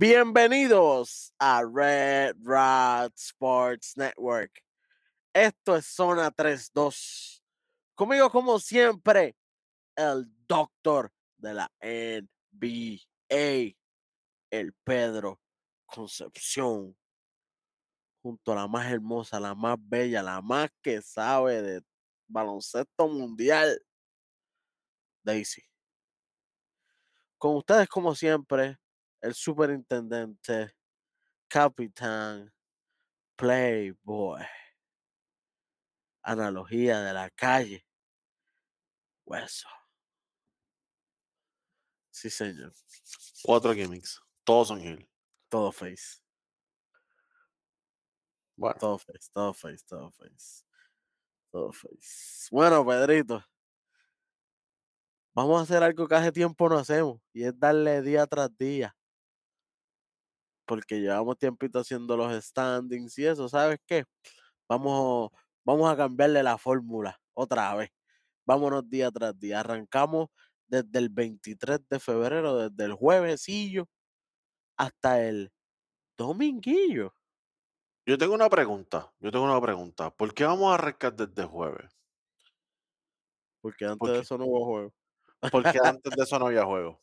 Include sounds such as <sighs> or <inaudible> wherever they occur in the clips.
Bienvenidos a Red Rod Sports Network. Esto es Zona 32. Conmigo, como siempre, el doctor de la NBA, el Pedro Concepción, junto a la más hermosa, la más bella, la más que sabe de baloncesto mundial, Daisy. Con ustedes, como siempre, el superintendente, capitán, playboy, analogía de la calle, hueso. Sí, señor. Cuatro gimmicks. Todos son Hill. Todo face. Bueno, Todo face, todo face, todo face. Todo face. Bueno, Pedrito. Vamos a hacer algo que hace tiempo no hacemos. Y es darle día tras día. Porque llevamos tiempito haciendo los standings y eso, ¿sabes qué? Vamos, vamos a cambiarle la fórmula otra vez. Vámonos día tras día. Arrancamos desde el 23 de febrero, desde el juevesillo hasta el dominguillo. yo tengo una pregunta. Yo tengo una pregunta. ¿Por qué vamos a arrancar desde jueves? Porque antes ¿Por de eso no hubo juego. Porque <laughs> antes de eso no había juego.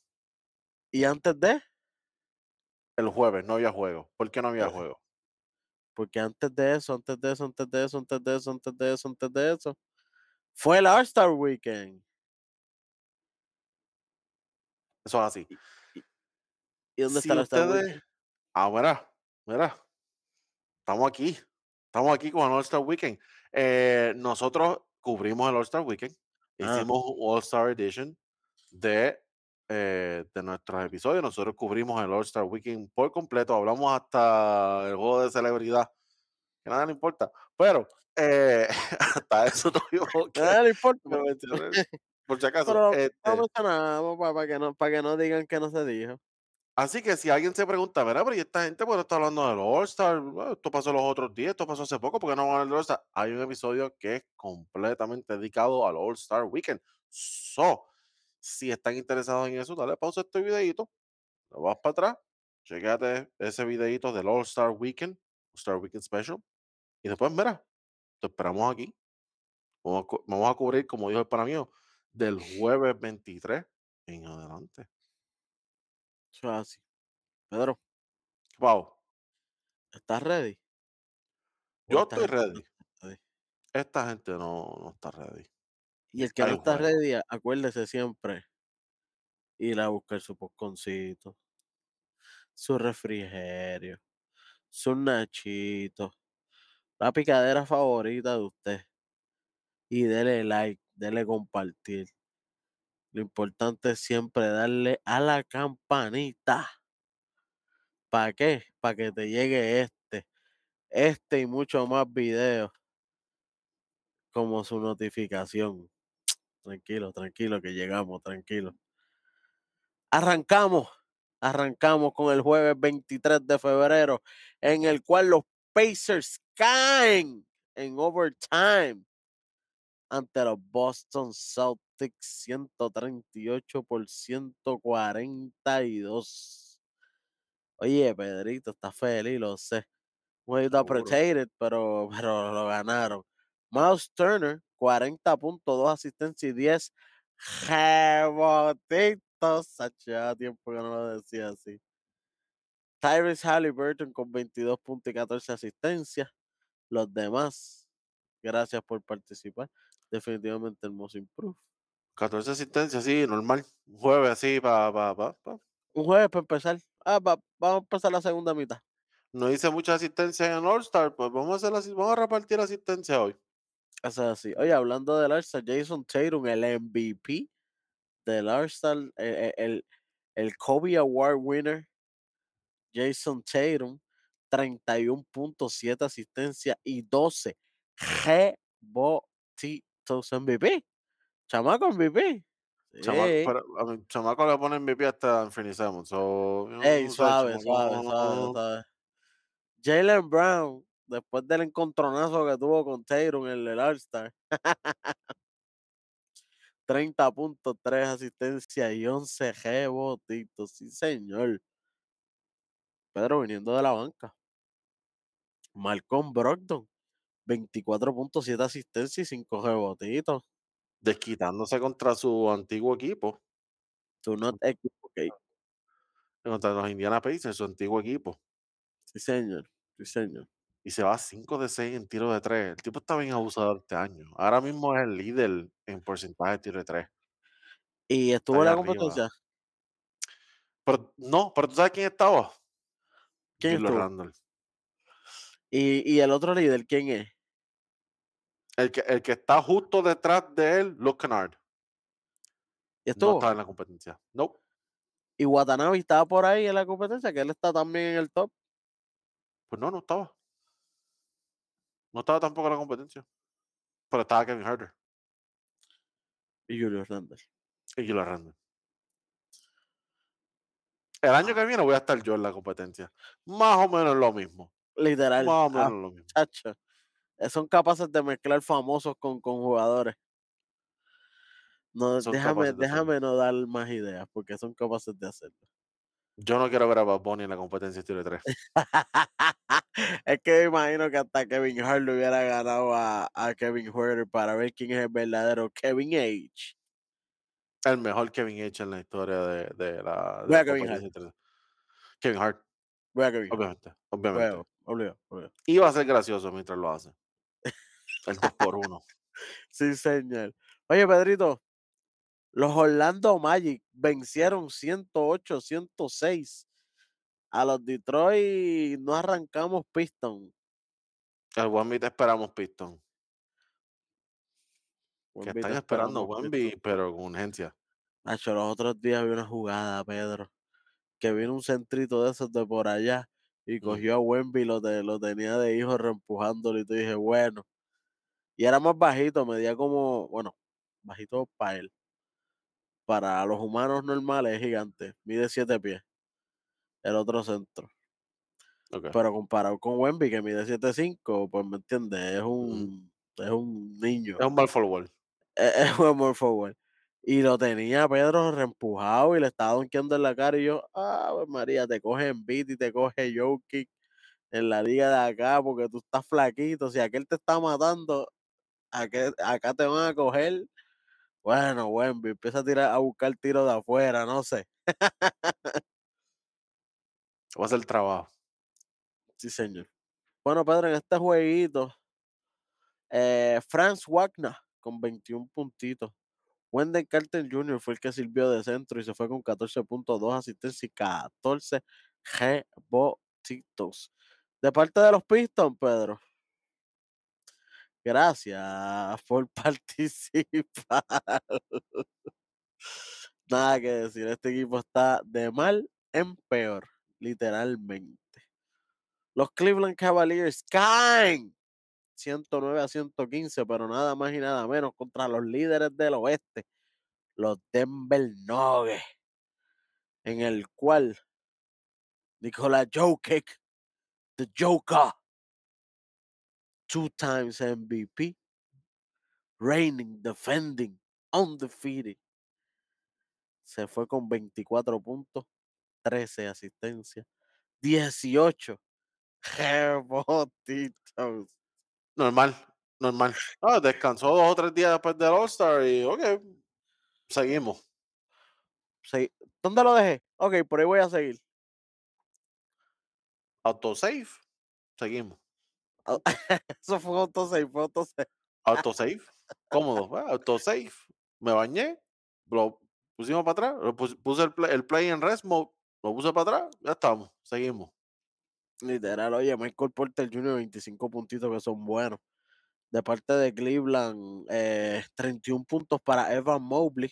Y antes de, El jueves no había juego. ¿Por qué no había juego? porque antes de eso, antes de eso, antes de eso, antes de eso, antes de eso, antes de eso, fue el All-Star Weekend. Eso es así. ¿Y dónde Si está el All-Star ustedes. Weekend? Ah, mira, mira. Estamos aquí. Estamos aquí con el All-Star Weekend. Eh, nosotros cubrimos el All-Star Weekend. Ah. Hicimos un All-Star Edition de, eh, de nuestros episodios. Nosotros cubrimos el All-Star Weekend por completo. Hablamos hasta el juego de celebridad. Que nada le importa. Pero eh, <laughs> hasta eso tuvimos que Nada le importa. Por si acaso. Pero este, no mencionamos para que no, para que no digan que no se dijo. Así que si alguien se pregunta, mira, pero ¿y esta gente qué está hablando del All-Star? Bueno, Esto pasó los otros días, esto pasó hace poco, ¿por qué no van a hablar del All-Star? Hay un episodio que es completamente dedicado al All-Star Weekend. So, si están interesados en eso, dale pausa a este videito, lo vas para atrás, chequéate ese videito del All-Star Weekend, All-Star Weekend Special, y después, mira, te esperamos aquí. Vamos a, cu- vamos a cubrir, como dijo el para mío, del jueves 23 en adelante. Eso es así. Pedro, Wow, ¿estás ready? ¿O yo estoy ready. ready? Esta gente no, no está ready. Y el que no está juego. ready, acuérdese siempre ir a buscar su posconcito, su refrigerio, sus nachitos, la picadera favorita de usted. Y dele like, dele compartir. Lo importante es siempre darle a la campanita. ¿Para qué? Para que te llegue este, este y mucho más videos como su notificación. Tranquilo, tranquilo, que llegamos, tranquilo. Arrancamos, arrancamos con el jueves 23 de febrero, en el cual los Pacers caen en overtime ante los Boston Celtics 138 por 142. Oye, Pedrito, está feliz, lo sé. Seguro. appreciated, pero, pero lo ganaron. Miles Turner, 40 puntos, 2 asistencias y 10 rebotitos. Hacía tiempo que no lo decía así. Tyrese Halliburton con 22 puntos y 14 asistencias. Los demás, gracias por participar. Definitivamente el most improved. 14 asistencias, sí, normal. Un jueves así, pa, pa, pa, pa. Un jueves para empezar. Ah, va- vamos a empezar la segunda mitad. No hice mucha asistencia en All-Star, pues vamos a, hacer la vamos a repartir asistencia hoy. Así. Oye, hablando del All-Star, Jason Tatum, el MVP del All-Star, eh, eh, el, el Kobe Award winner, Jason Tatum, 31 puntos, 7 asistencias y 12 rebotitos MVP. Chamaco MVP. Chama- Sí. pero a mi chamaco le pone MVP hasta Anthony Simmons. So, you Ey, know, sea, suave, chamaco suave, suave, suave. Jalen Brown, después del encontronazo que tuvo con Tatum en el All-Star. <laughs> 30 puntos, 3 asistencias y 11 rebotitos. Sí, señor. Pedro viniendo de la banca. Malcolm Brogdon, 24.7 asistencias y 5 rebotitos. Desquitándose contra su antiguo equipo. Do not equivocate. Contra los Indiana Pacers, su antiguo equipo. Sí, señor. Sí, señor. Y se va 5 de 6 en tiro de 3. El tipo está bien abusador este año. Ahora mismo es el líder en porcentaje de tiro de 3. Y estuvo en la arriba. competencia. Pero no, pero ¿tú sabes quién estaba? ¿Quién estuvo? Y, y el otro líder, ¿quién es? El que, el que está justo detrás de él, Luke Kennard. ¿Y No estuvo? estaba en la competencia. No. Y Watanabe estaba por ahí en la competencia, que él está también en el top. Pues no, no estaba. No estaba tampoco en la competencia. Pero estaba Kevin Herter Y Julius Randle. y Julius Randle. El año que viene voy a estar yo en la competencia. Más o menos lo mismo. Literal. Más o ah, menos lo mismo. chacho. Eh, Son capaces de mezclar famosos con, con jugadores. No, Son déjame, déjame no dar más ideas, porque son capaces de hacerlo. Yo no quiero ver a Bad Bunny en la competencia de 3. <laughs> es que me imagino que hasta Kevin Hart le hubiera ganado a, a Kevin Huerter para ver quién es el verdadero Kevin H. El mejor Kevin H en la historia de, de la, de Voy a la Kevin 3. Kevin Hart, Voy a Kevin Hart. obviamente. Obviamente. Huevo, obligado, obligado. Y va a ser gracioso mientras lo hace. <laughs> El 2 por 1 Sí, señor. Oye, Pedrito, los Orlando Magic vencieron 108-106 a los Detroit. No arrancamos Piston. El Wemby te esperamos, Piston. Que están esperando Wemby, pero con urgencia. Nacho, los otros días vi una jugada, Pedro, que vino un centrito de esos de por allá y Mm. cogió a Wemby y lo, te- lo tenía de hijo reempujándolo y te dije, bueno. Y era más bajito, medía como, bueno, bajito para él. Para los humanos normales es gigante, mide siete pies. El otro centro. Pero comparado con Wemby, que mide 7'5, pues me entiendes, es un, es un niño. Es un mal forward. Es, es un more forward. Y lo tenía Pedro reempujado y le estaba donkeando en la cara. Y yo, ah, pues María, te coge en beat y te coge Jokic en la liga de acá porque tú estás flaquito. Si aquel te está matando, aquel- acá te van a coger. Bueno, Wemby, empieza a tirar a buscar tiro de afuera, no sé. Va a ser el trabajo. Sí, señor. Bueno, Pedro, en este jueguito, eh, Franz Wagner con 21 puntitos. Wendell Carter Jr. fue el que sirvió de centro y se fue con 14.2 asistencias y 14 rebotitos. De parte de los Pistons, Pedro. Gracias por <laughs> participar. Nada que decir, este equipo está de mal en peor, literalmente. Los Cleveland Cavaliers caen 109 a 115, pero nada más y nada menos contra los líderes del oeste, los Denver Nuggets, en el cual Nikola Jokic, the Joker, two times MVP, reigning, defending, undefeated, se fue con 24 puntos, 13 asistencias, 18 rebotitos. Normal, normal. Ah, descansó dos o tres días después del All-Star y ok, seguimos. ¿Dónde lo dejé? Ok, por ahí voy a seguir. Autosave, seguimos. Au- <laughs> Eso fue autosave, fue autosave. Autosave, cómodo. ah, autosave, me bañé, lo pusimos para atrás, lo pus- puse el play, el play en rest mode, lo puse para atrás, ya estamos, seguimos. Literal, oye, Michael Porter Jr., 25 puntitos que son buenos. De parte de Cleveland, eh, 31 puntos para Evan Mobley.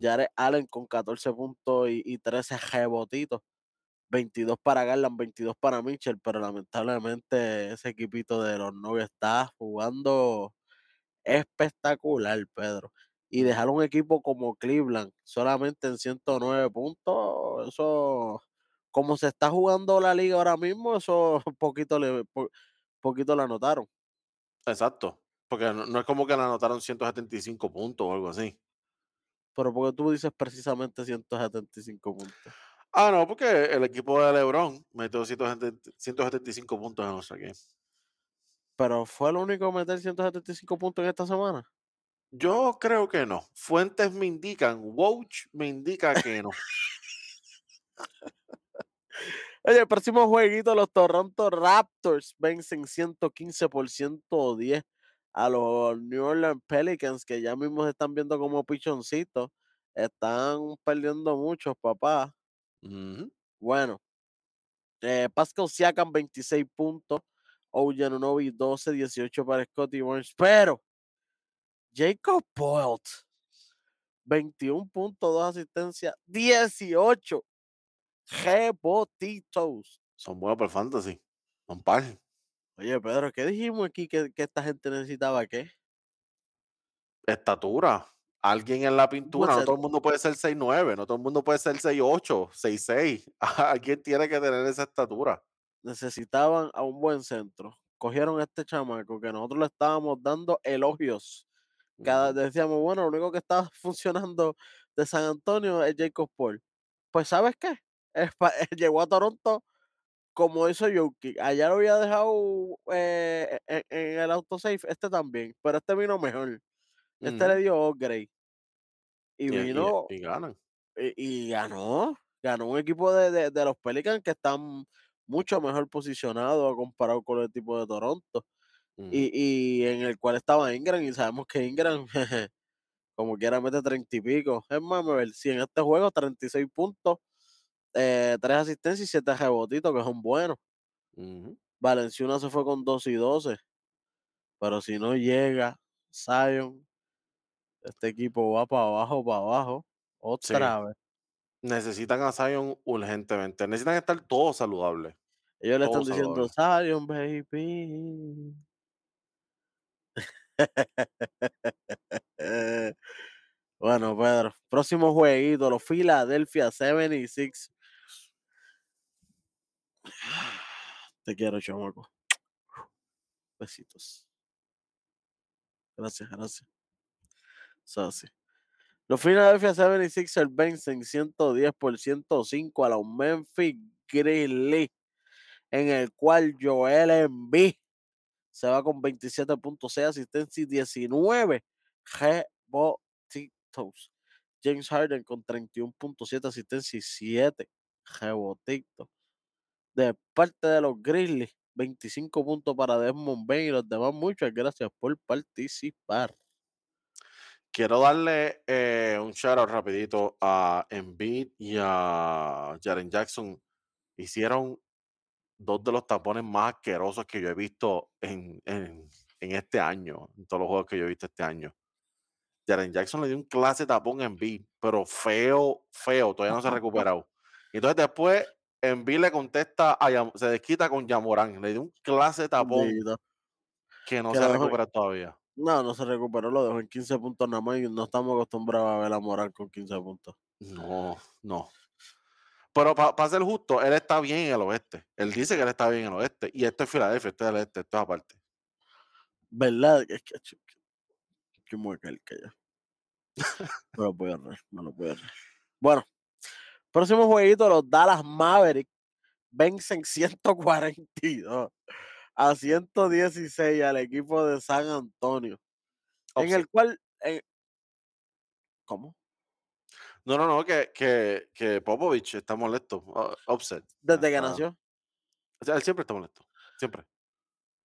Jared Allen con 14 puntos y, y 13 rebotitos. 22 para Garland, 22 para Mitchell, pero lamentablemente ese equipito de los Nuggets está jugando espectacular, Pedro. Y Ujú. dejar un equipo como Cleveland solamente en 109 puntos, eso, como se está jugando la liga ahora mismo, eso <laughs> poquito le, po- poquito la anotaron. Exacto, porque no, no es como que le anotaron 175 puntos o algo así. Pero porque tú dices precisamente 175 puntos. Ah, no, porque el equipo de LeBron metió 170 175 puntos en All-Star Game. Pero fue el único en meter 175 puntos en esta semana. Yo creo que no. Fuentes me indican, Woj me indica que no. <laughs> Oye, el próximo jueguito, los Toronto Raptors vencen 115 por 110 a los New Orleans Pelicans, que ya mismo se están viendo como pichoncitos. Están perdiendo muchos, papá. Ujú. Bueno, eh, Pascal Siakam 26 puntos, Ojeanovic 12, 18 para Scotty Barnes, pero Jacob Bolt 21 puntos, 2 asistencias, 18 rebotitos. Son buenos para el fantasy. Son par. Oye, Pedro, ¿qué dijimos aquí que, que esta gente necesitaba qué? Estatura. Alguien en la pintura. No todo el mundo puede ser 6'9". No todo el mundo puede ser 6'8", 6'6". Alguien tiene que tener esa estatura. necesitaban a un buen centro. Cogieron a este chamaco que nosotros le estábamos dando elogios. Cada decíamos, bueno, lo único que está <laughs> funcionando de San Antonio es Jacob Paul. Pues, ¿sabes qué? <laughs> Llegó a Toronto como hizo Jokic. Allá lo había dejado eh, en, en el autosave, este también, pero este vino mejor. Este le ujú. dio upgrade y Y, vino y ganan. y, y ganó. Ganó un equipo de, de- de los Pelicans que están mucho mejor posicionados comparado con el equipo de Toronto. Y, y en el cual estaba Ingram, y sabemos que Ingram, <laughs> como quiera, mete treinta y pico. Es más, me ver, si en este juego 36 puntos, eh, 3 asistencias y 7 rebotitos, que son buenos. ujú. Valenciuna se fue con 2 y 12. Pero si no llega Zion, este equipo va para abajo, para abajo. Sí. Otra vez. Necesitan a Zion urgentemente. Necesitan estar todos saludables. Ellos le están diciendo, saludables. Zion, baby. <laughs> Bueno, Pedro, próximo jueguito, los Philadelphia 76. <sighs> Te quiero, chamaco. Besitos. Gracias, gracias. Así. Los Philadelphia 76ers vencen 110 por 105 a los Memphis Grizzlies, en el cual Joel Embiid se va con 27.6 asistencia y 19 rebotitos. James Harden con 31.7 asistencia y 7 rebotitos. De parte de los Grizzlies, 25 puntos para Desmond Bain y los demás. Muchas gracias por participar. Quiero darle eh, un shout out rapidito a Embiid y a Jaren Jackson. Hicieron dos de los tapones más asquerosos que yo he visto en, en, en este año, en todos los juegos que yo he visto este año. Jaren Jackson le dio un clase de tapón a Embiid, pero feo, feo, todavía no se ha <laughs> recuperado. Entonces después Embiid le contesta, a Yam- se desquita con Yamorán, le dio un clase de tapón que no Que se ha recuperado todavía. No, no se recuperó, lo dejó en 15 puntos nada más y no estamos acostumbrados a ver a Moral con 15 puntos. No, no. Pero para ser justo, él está bien en el oeste. Él dice que él está bien en el oeste. Y esto es Filadelfia, esto es el este, esto es aparte. ¿Verdad? Es que, que, que mueca el que ya. No lo puedo errar, no lo puedo errar. Bueno, próximo jueguito, los Dallas Mavericks vencen 142 a 116 al equipo de San Antonio. En el cual. en- ¿Cómo? No, no, no, que, que, que Popovich está molesto. upset. Desde que nació. o sea, él siempre está molesto. Siempre.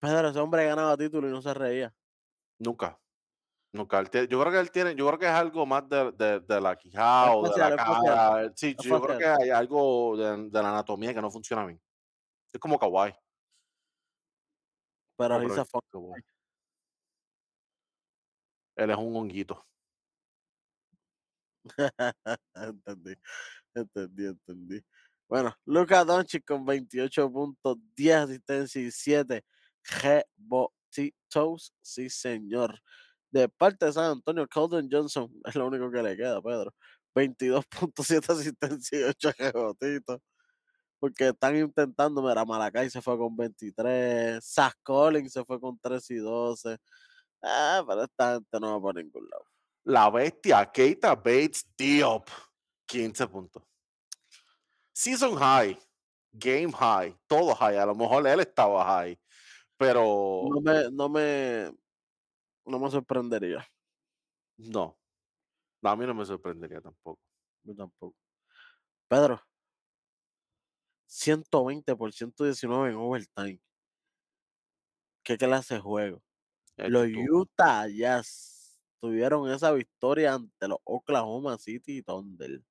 Pedro, ese hombre ganaba título y no se reía. Nunca. Nunca. Él yo creo que él tiene, yo creo que es algo más de, de, de la quijada o de la cara. eh, Sí, yo creo que hay algo de, de la anatomía que no funciona bien. Es como Kawhi. Pero No, he's a. Él es un honguito. <laughs> entendí, entendí, entendí. Bueno, Luka Doncic con 28 puntos, 10 asistencias y 7 rebotitos. Sí, señor. De parte de San Antonio, Colden Johnson es lo único que le queda, Pedro. 22.7 asistencias y 8 rebotitos. Porque están intentando, mira, Malacay se fue con 23, Zach Collins se fue con 3 y 12. Ah, pero esta gente no va por ningún lado. La bestia, Keita Bates Diop. 15 puntos. season high, game high, todo high. A lo mejor él estaba high, pero No me no me no me sorprendería. no. A mí no me sorprendería tampoco. Yo tampoco. Pedro 120 por 119 en overtime. ¿Qué clase de juego? Los tú- Utah Jazz tuvieron esa victoria ante los Oklahoma City Thunder.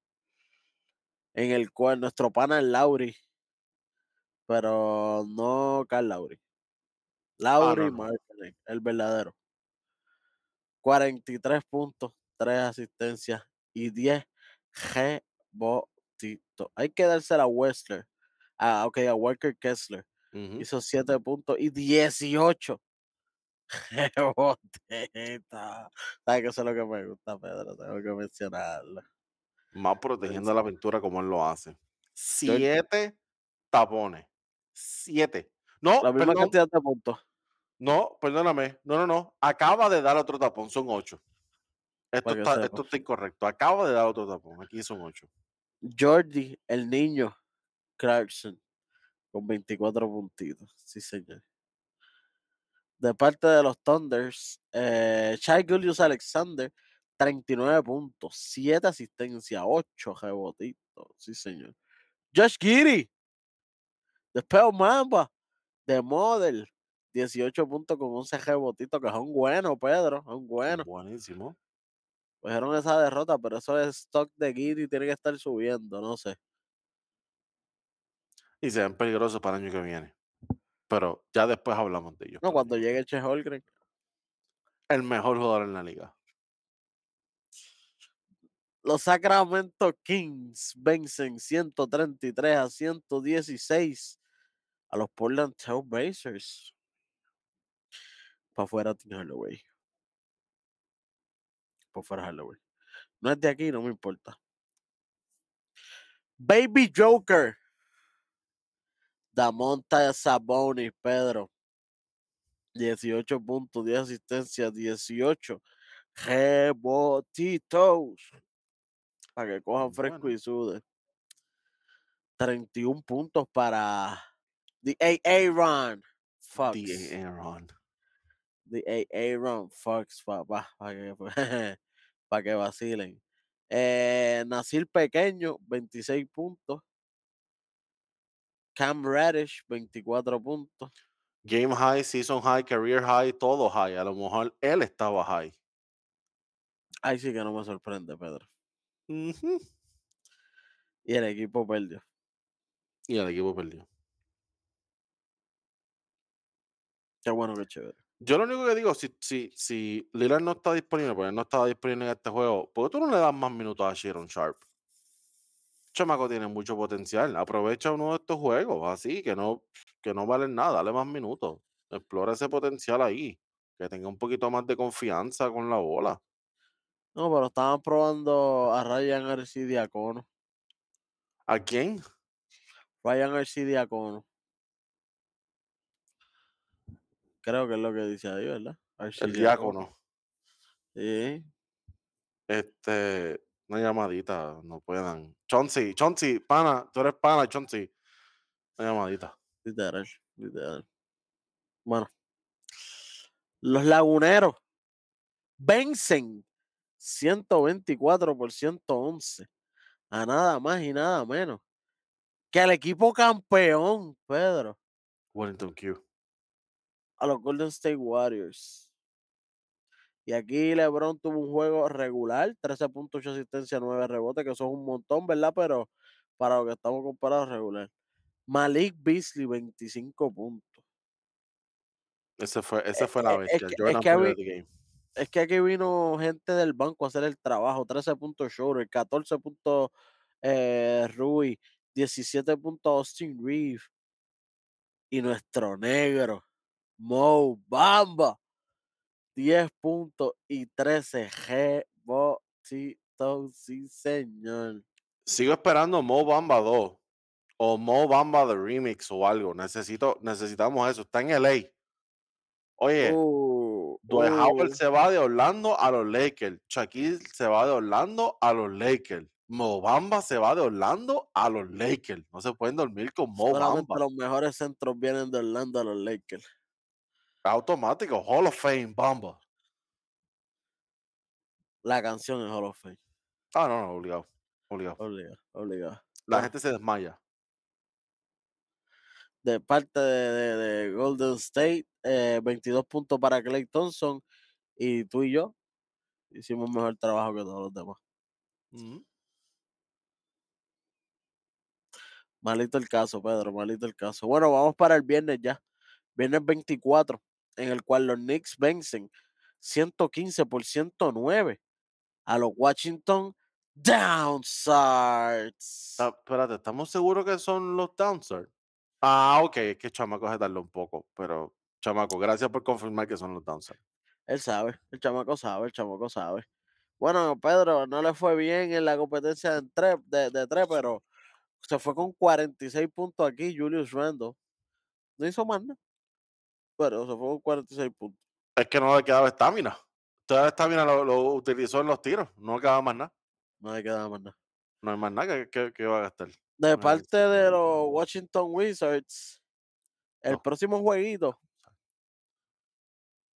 En el cual nuestro pana es Lauri, pero no Carl Lauri. Lauri Ah, no. Markkanen, el verdadero. 43 puntos, 3 asistencias y 10 rebotitos. Hay que dársela a Westler. Ah, ok, a Walker Kessler. Ujú. Hizo 7 puntos y 18 rebotitos. <laughs> ¿Sabes que eso es lo que me gusta, Pedro? Tengo que mencionarlo. Más protegiendo la pintura como él lo hace. Siete tapones. Siete. No, La misma perdón, cantidad de puntos. no, perdóname. No, no, no. Acaba de dar otro tapón, son ocho. Esto está, esto está incorrecto. Acaba de dar otro tapón. Aquí son ocho. Jordi, el niño Clarkson, con 24 puntitos. Sí, señor. De parte de los Thunders, eh, Shai Julius Alexander, 39 puntos, 7 asistencias, 8 rebotitos. Sí, señor. Josh Giddy, de Spell Mamba, de Model, 18 puntos con 11 rebotitos, que son buenos, Pedro, son buenos. Buenísimo. Cogieron esa derrota, pero eso es stock de Giddy, tiene que estar subiendo, no sé. Y se ven peligrosos para el año que viene. Pero ya después hablamos de ellos. No, cuando llegue Che Holgren. El mejor jugador en la liga. Los Sacramento Kings vencen 133 a 116 a los Portland Trail Blazers. Para afuera Tim Hardaway. Para afuera Hardaway. No es de aquí, no me importa. Baby Joker. Damonta Sabonis, Pedro. 18 puntos, 10 asistencias, 18 rebotitos. Para que cojan fresco Bueno. y sude. 31 puntos para The Aaron Fox. D.A. Aaron. The Aaron Fox, papá, para que, <laughs> pa' que vacilen. Eh, Nasir Pequeño, 26 puntos. Cam Radish, 24 puntos. Game high, season high, career high, todo high. A lo mejor él estaba high. Ahí sí que no me sorprende, Pedro. Y el equipo perdió. Y el equipo perdió. Qué bueno, qué chévere. Yo lo único que digo, si, si, si Lillard no está disponible, porque él no estaba disponible en este juego, ¿por qué tú no le das más minutos a Sharon Sharp? Chamaco tiene mucho potencial. Aprovecha uno de estos juegos, así, que no, que no valen nada. Dale más minutos. Explora ese potencial ahí. Que tenga un poquito más de confianza con la bola. No, pero estaban probando a Ryan Arcidiacono. ¿A quién? Ryan Arcidiacono. Creo que es lo que dice ahí, ¿verdad? El diácono. Sí. Este, una llamadita, no puedan. Chauncey, Chauncey, pana, tú eres pana, Chauncey. Una llamadita. Literal, literal. Bueno. Los laguneros vencen 124 por 111 a nada más y nada menos que al equipo campeón, Pedro, Wellington Q. a los Golden State Warriors. Y aquí LeBron tuvo un juego regular, 13.8 asistencia, 9 rebotes, que eso es un montón, ¿verdad? Pero para lo que estamos comparados regular. Malik Beasley, 25 puntos. Ese fue, ese Eh, fue la eh, es bestia. que- es que. Es que aquí vino gente del banco a hacer el trabajo. 13 puntos Schroeder, 14 puntos eh, Rui, 17 puntos Austin Reeve. Y nuestro negro, Mo Bamba, 10 puntos y 13 rebotitos. Sí, señor. Sigo esperando Mo Bamba 2 o Mo Bamba The Remix o algo. Necesito, necesitamos eso. Está en LA. Oye, Uh, Dwight Howard se va de Orlando a los Lakers. Shaquille se va de Orlando a los Lakers. Mo Bamba se va de Orlando a los Lakers. No se pueden dormir con Mo Solamente Bamba. los mejores centros vienen de Orlando a los Lakers. Automático, Hall of Fame, Bamba. La canción es Hall of Fame. Ah, no, no, obligado. Obligado. Obligado, obligado. La gente se desmaya. de parte de, de- de Golden State, eh, 22 puntos para Clay Thompson y tú y yo hicimos mejor trabajo que todos los demás. Malito el caso, Pedro, malito el caso. Bueno, vamos para el viernes ya. Viernes 24, en el cual los Knicks vencen 115 por 109 a los Washington Downsides. Ta- espérate, ¿estamos seguros que son los Downstar? Ah, ok, es que Chamaco se tardó un poco, pero Chamaco, gracias por confirmar que son los Downstar. Él sabe, el chamaco sabe, el chamaco sabe. Bueno, Pedro, no le fue bien en la competencia de tres, de, de tres, pero se fue con 46 puntos aquí, Julius Randle. No hizo más nada, pero se fue con 46 puntos. Es que no le quedaba estamina. Toda la estamina lo, lo utilizó en los tiros, no le quedaba más nada. No le queda más nada. No hay más nada que, que, que va a gastar. De parte de los Washington Wizards, el No. próximo jueguito,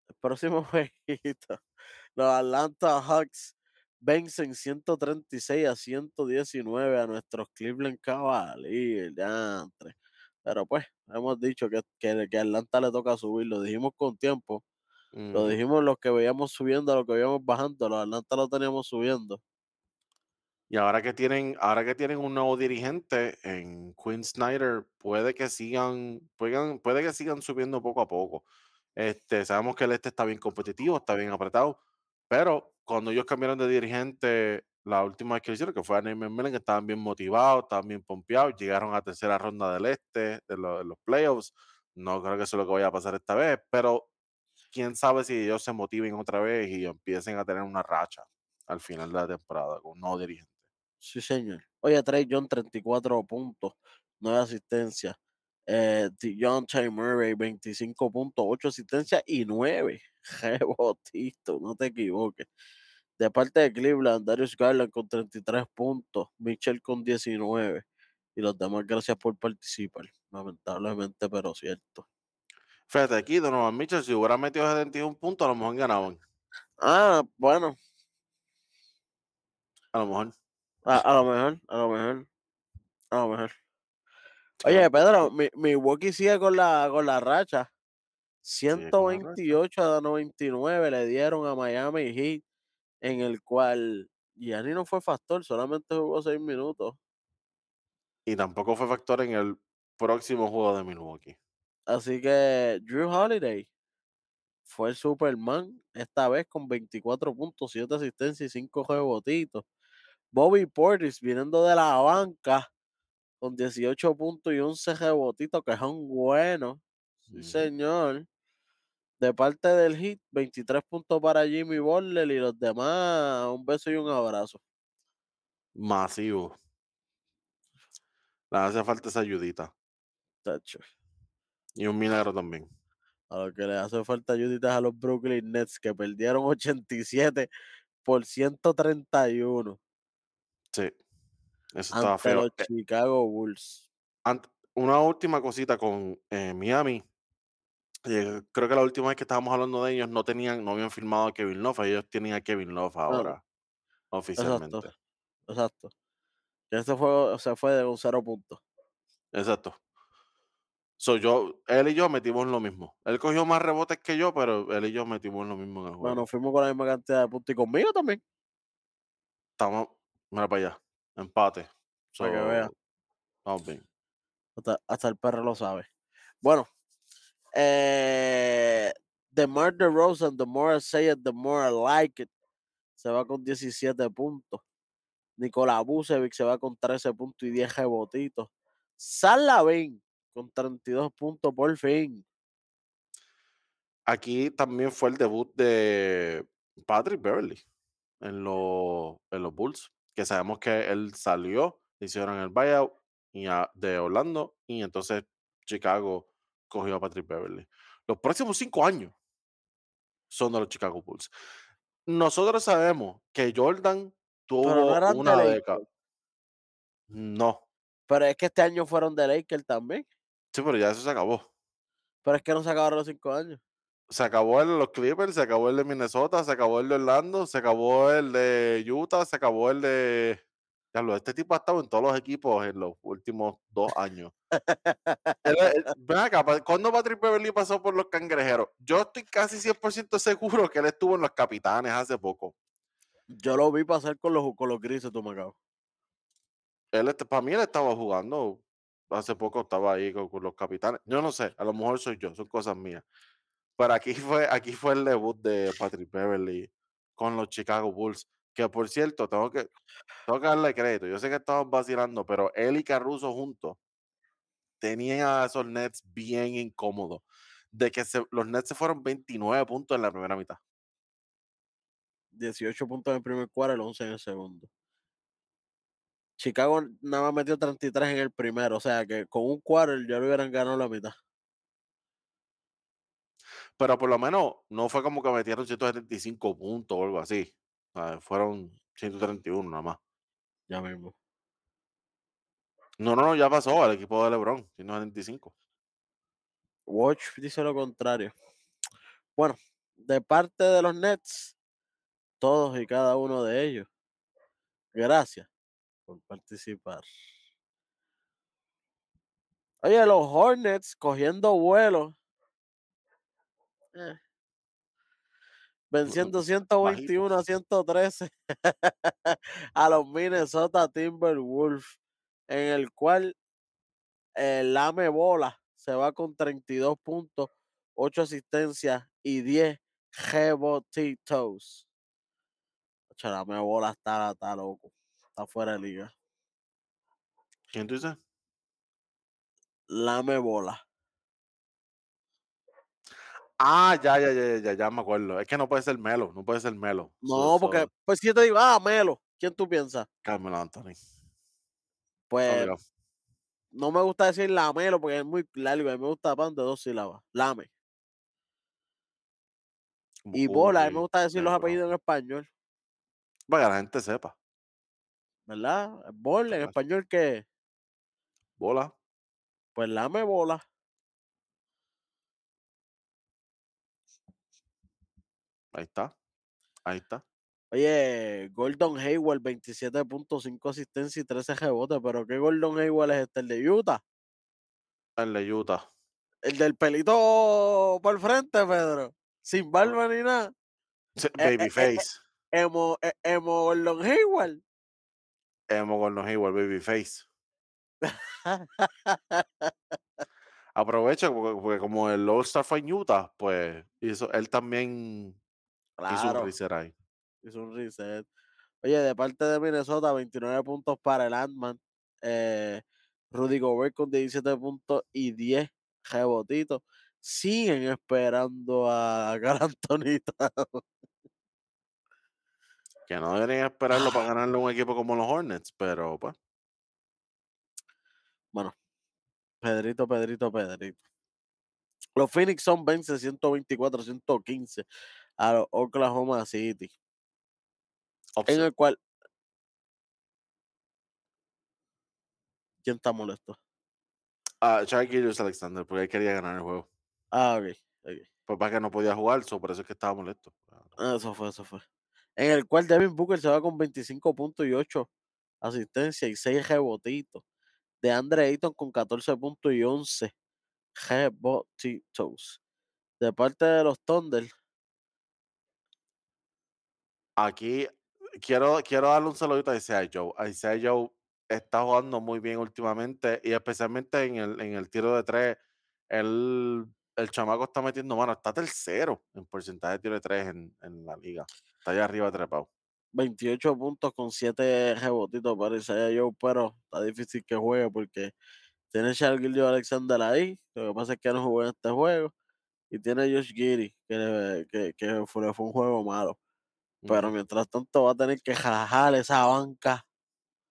el próximo <laughs> jueguito, los Atlanta Hawks vencen 136 a 119 a nuestros Cleveland Cavaliers. Pero pues, hemos dicho que, que, que a Atlanta le toca subir, lo dijimos con tiempo, lo dijimos los que veíamos subiendo, los que veíamos bajando, los Atlanta lo teníamos subiendo. Y ahora que tienen, ahora que tienen un nuevo dirigente en Quinn Snyder, puede que sigan, puedan- puede que sigan subiendo poco a poco. Este, sabemos que el este está bien competitivo, está bien apretado, pero cuando ellos cambiaron de dirigente la última vez que hicieron, que fue a Neyman Melen, que estaban bien motivados, estaban bien pompeados, llegaron a tercera ronda del este, de, lo- de los playoffs. No creo que eso es lo que vaya a pasar esta vez, pero quién sabe si ellos se motiven otra vez y empiecen a tener una racha al final de la temporada con un nuevo dirigente. Sí, señor. Oye, Trey John, 34 puntos, 9 asistencias. Eh, John Tay Murray, 25 puntos, 8 asistencias y 9 <laughs> rebotitos, no te equivoques. De parte de Cleveland, Darius Garland con 33 puntos, Mitchell con 19. Y los demás, gracias por participar. Lamentablemente, pero cierto. Fíjate, aquí Donovan Mitchell, si hubiera metido 71 puntos, a lo mejor ganaban. Ah, bueno, A lo mejor. a, a lo mejor, a lo mejor, a lo mejor. Oye, Pedro, mi, Milwaukee sigue con la, con la racha. 128 a 99 le dieron a Miami Heat, en el cual Gianni no fue factor, solamente jugó 6 minutos. Y tampoco fue factor en el próximo juego de Milwaukee. Así que Drew Holiday fue el Superman, esta vez con 24 puntos, 7 asistencias y 5 rebotitos. Bobby Portis viniendo de la banca con 18 puntos y 11 rebotitos, que son buenos. Sí, señor. De parte del Heat, 23 puntos para Jimmy Butler y los demás, un beso y un abrazo. Masivo. Le hace falta esa ayudita. tacho. Y un milagro también. A lo que le hace falta ayuditas a los Brooklyn Nets, que perdieron 87 por 131 Sí. Eso estaba ante feo. los Eh, Chicago Bulls. ant- una última cosita con eh, Miami. Eh, creo que la última vez que estábamos hablando de ellos no tenían, no habían firmado a Kevin Love. Ellos tienen a Kevin Love ahora, Exacto, oficialmente. exacto. Que ese juego se fue de un cero punto. Exacto. So, yo, él y yo metimos lo mismo. Él cogió más rebotes que yo, pero él y yo metimos lo mismo en el juego. Bueno, fuimos con la misma cantidad de puntos y conmigo también, Estamos, mira para allá, empate. para que veas. So, vamos bien. Hasta, hasta el perro lo sabe. Bueno, eh, the more DeRozan, the more I say it, the more I like it. Se va con 17 puntos. Nicolás Vucevic se va con 13 puntos y 10 rebotitos. Salavin con 32 puntos por fin. Aquí también fue el debut de Patrick Beverly en, los en los Bulls, que sabemos que él salió, hicieron el buyout de Orlando y entonces Chicago cogió a Patrick Beverly. Los próximos cinco años son de los Chicago Bulls. Nosotros sabemos que Jordan no tuvo una década. No. Pero es que este año fueron de Lakers también, Sí, pero ya eso se acabó. pero es que no se acabaron los 5 años. Se acabó el de los Clippers, se acabó el de Minnesota, se acabó el de Orlando, se acabó el de Utah, se acabó el de diablo, este tipo ha estado en todos los equipos en los últimos 2 años. Él él ven acá, ¿cuándo Patrick Beverley pasó por los Cangrejeros? Yo estoy casi 100% seguro que él estuvo en los Capitanes hace poco. Yo lo vi pasar con los con los grises de Humacao. Él, este, para mí él estaba jugando, hace poco estaba ahí con con los Capitanes. Yo no sé, a lo mejor soy yo, son cosas mías. Pero aquí fue aquí fue el debut de Patrick Beverley con los Chicago Bulls, que por cierto, tengo que tengo que darle crédito. Yo sé que estamos vacilando, pero él y Caruso juntos tenían a esos Nets bien incómodos. De que se los Nets se fueron 29 puntos en la primera mitad. 18 puntos en el primer cuarto, el 11 en el segundo. Chicago nada más metió 33 en el primero, o sea que con un cuarto ya lo hubieran ganado la mitad. Pero por lo menos no fue como que metieron 175 puntos o algo así. Ah, fueron 131 nada más. Ya mismo. No, no, no, ya pasó al equipo de LeBron, 175. Watch dice lo contrario. Bueno, de parte de los Nets, todos y cada uno de ellos, gracias por participar. Oye, los Hornets cogiendo vuelo. eh, venciendo 121 a 113 a los Minnesota Timberwolves, en el cual el Lame Bola se va con 32 puntos, 8 asistencias y 10 rebotitos. Lame Bola está, está loco, está fuera de liga. ¿Quién tú dices? Lame Bola. Ah, ya, ya, ya, ya, ya, ya me acuerdo. Es que no puede ser Melo, no puede ser Melo. No, porque, pues si yo te digo, ah, Melo, ¿quién tú piensas? Carmelo Anthony. Pues no me gusta decir Lamelo porque es muy largo, a mí me gusta pan de dos sílabas, Lame. Y Bola, a mí me gusta decir los bro. apellidos en español, Para que la gente sepa. ¿verdad? Bola, en español, ¿qué? Bola. Pues Lame Bola. Ahí está. Ahí está. Oye, Gordon Hayward, 27.5 asistencia y 13 rebotes, pero ¿qué Gordon Hayward es este? ¿El de Utah? El de Utah. El del pelito por el frente, Pedro. Sin barba ni nada. Eh, eh, eh, Babyface. Emo, Emo Gordon Hayward. Emo Gordon Hayward, Babyface. <laughs> Aprovecha porque, porque como el All Star fue en Utah, pues hizo, él también hizo un Claro, reset ahí. hizo un reset. Oye, de parte de Minnesota, 29 puntos para el Ant-Man. Eh, Rudy Gobert con 17 puntos y 10 rebotitos. Siguen esperando a <laughs> Towns. Que no deberían esperarlo para ganarle a un equipo como los Hornets, pero pues. Bueno, Pedrito, Pedrito, Pedrito. Los Phoenix son vence 124-115 a los Oklahoma City. En el cual. ¿Quién está molesto? Ah, Shai Gilgeous Alexander, porque él quería ganar el juego. Ah, ok. ok. Pues para que no podía jugar, so, por eso es que estaba molesto. Ah, Eso fue, eso fue. En el cual Devin Booker se va con 25 puntos y 8 asistencias y 6 rebotitos. De Andre Ayton con 14 puntos y 11 rebotitos. De parte de los Thunder, Aquí quiero, quiero darle un saludito a Isaiah Joe. Isaiah Joe está jugando muy bien últimamente y especialmente en el, en el tiro de tres. Él, el chamaco está metiendo mano, está tercero en porcentaje de tiro de tres en, en la liga. Está allá arriba trepado. 28 puntos con 7 rebotitos para Isaiah Joe, pero está difícil que juegue porque tiene Gilgeous Alexander ahí. Lo que pasa es que no jugó en este juego. Y tiene Josh Giddy, que, que, que fue, fue un juego malo. Pero mientras tanto va a tener que jajar esa banca.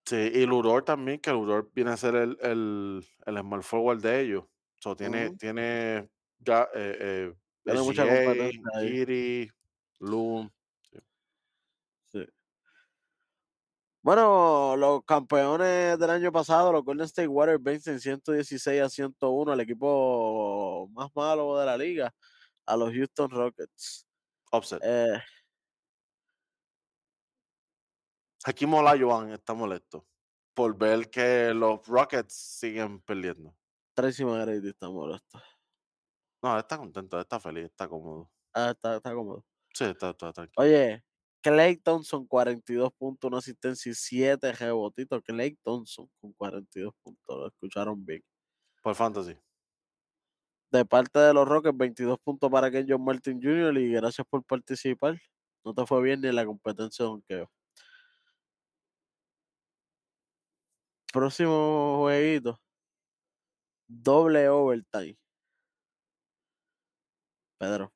Sí, y Ludor también, que Ludor viene a ser el, el, el small forward de ellos. So, tiene, tiene ga- eh, eh, Tiene mucha competencia ahí. Loon. Sí. Bueno, los campeones del año pasado, los Golden State Warriors, vencen 116 a 101 al equipo más malo de la liga, a los Houston Rockets. Upset. Eh, Hakim Olajuwon está molesto por ver que los Rockets siguen perdiendo. Tracy McGrady está molesto. No, está contento, está feliz, está cómodo. Ah, está, está cómodo. Sí, está, está tranquilo. Oye, Clay Thompson, 42 puntos, una asistencia y 7 rebotitos. Clay Thompson con 42 puntos, lo escucharon bien. Por fantasy. De parte de los Rockets, 22 puntos para Ken John Martin Jr. y gracias por participar. No te fue bien ni en la competencia de donkeo. Próximo jueguito. Doble overtime. Pedro,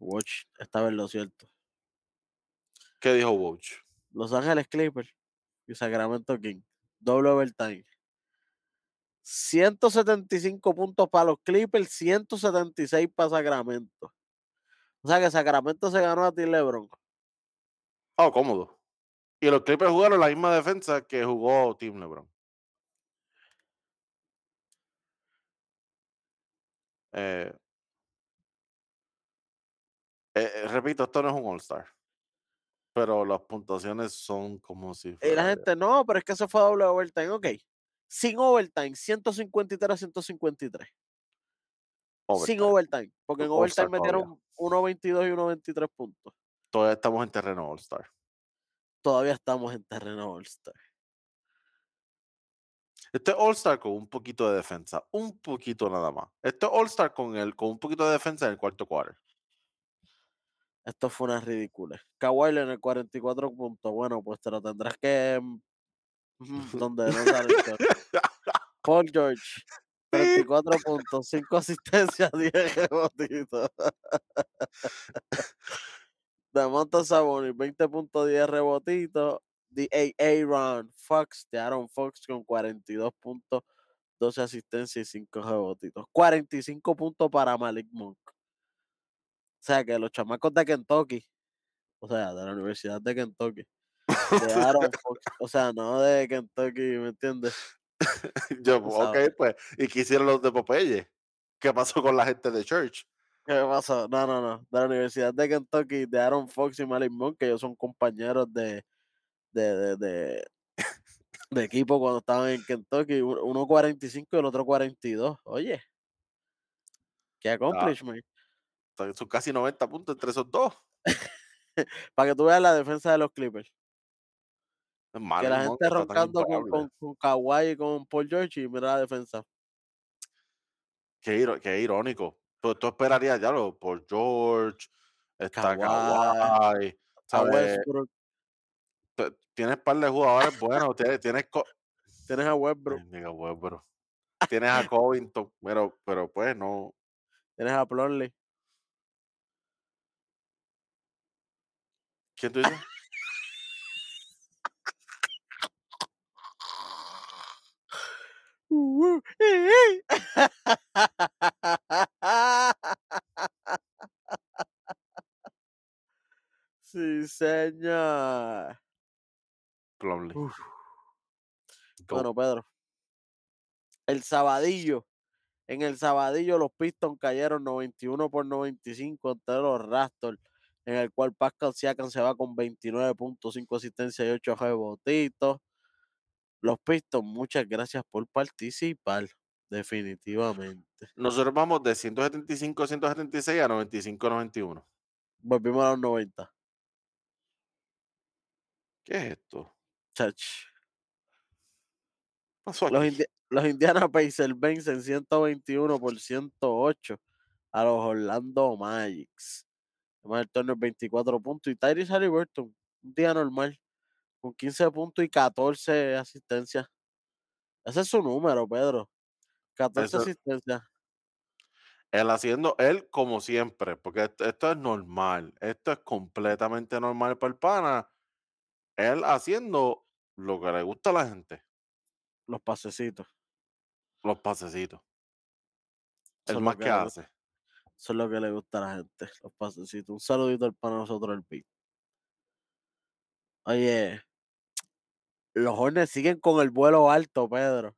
watch, esta vez lo cierto. ¿Qué dijo Woj? Los Ángeles Clippers y Sacramento King. Doble overtime. 175 puntos para los Clippers, 176 para Sacramento. O sea que Sacramento se ganó a ti LeBron. Oh, cómodo. Y los Clippers jugaron la misma defensa que jugó Team LeBron. Eh, eh, repito, esto no es un All-Star. Pero las puntuaciones son como si Y fuera. la de- gente, no, pero es que eso fue doble overtime. Ok. Sin overtime, 153 a 153. Sin overtime. overtime. Porque en overtime metieron 1.22 y 1.23 puntos. Todavía estamos en terreno All-Star. Todavía estamos en terreno All-Star. Este es All-Star con un poquito de defensa. Un poquito nada más. Este es All-Star con, el, con un poquito de defensa en el cuarto quarter. Esto fue una ridícula. Kawhi en el 44 puntos. Bueno, pues te lo tendrás que. mm, <laughs> donde no sale. Paul George, 34 puntos, 5 asistencias, <laughs> 10 rebotitos. <laughs> Demonta Sabonis, 20 puntos, 10 rebotitos. The Aaron Fox, de Aaron Fox con 42 puntos, 12 asistencias y 5 rebotitos. 45 puntos para Malik Monk. O sea que los chamacos de Kentucky, o sea, de la Universidad de Kentucky, de Aaron <laughs> Fox, o sea, no de Kentucky, ¿me entiendes? Yo, ok, pues. ¿Y qué hicieron los de Popeye? ¿Qué pasó con la gente de Church? ¿Qué pasó? No, no, no. De la Universidad de Kentucky, de Aaron Fox y Malik Monk, que ellos son compañeros de, de, de, de, <laughs> de equipo cuando estaban en Kentucky. Uno 45 y el otro 42. Oye, qué accomplishment. Son casi 90 puntos entre esos dos. <laughs> Para que tú veas la defensa de los Clippers. Que Malik la Monk gente tan roncando con, con, con Kawhi y con Paul George y mira la defensa. Qué, irónico. Tú, tú esperarías ya lo por George, está Kawhi, Kawhi. T- Tienes par de jugadores buenos, tienes, tienes Tienes a Westbrook. Ay, nigga, pues, bro. Tienes a Covington, pero, pero pues no. Tienes a Plumlee. ¿Quién tú dices? <laughs> Sí, señor. Go. Bueno, Pedro. El sabadillo. En el sabadillo los Pistons cayeron 91 por 95 ante los Raptors, en el cual Pascal Siakam se va con 29.5 asistencia y 8 rebotitos. Los Pistons, muchas gracias por participar, definitivamente. Nosotros vamos de 175 176 a 95 91. Volvimos a los 90. ¿Qué es esto? Chach. ¿Qué pasó Los, aquí? Indi- los Indiana Pacers vencen 121 por 108 a los Orlando Magics. Además, el torneo es 24 puntos. Y Tyrese Halliburton, un día normal, con 15 puntos y 14 asistencias. Ese es su número, Pedro. 14 Eso- asistencias. Él haciendo, él como siempre, porque esto, esto es normal, esto es completamente normal para el pana. Él haciendo lo que le gusta a la gente, Los pasecitos. los pasecitos. Es más que hace. Eso es lo que le gusta a la gente. Los pasecitos. Un saludito para nosotros, el beat. Oye, Los Hornets siguen con el vuelo alto, Pedro.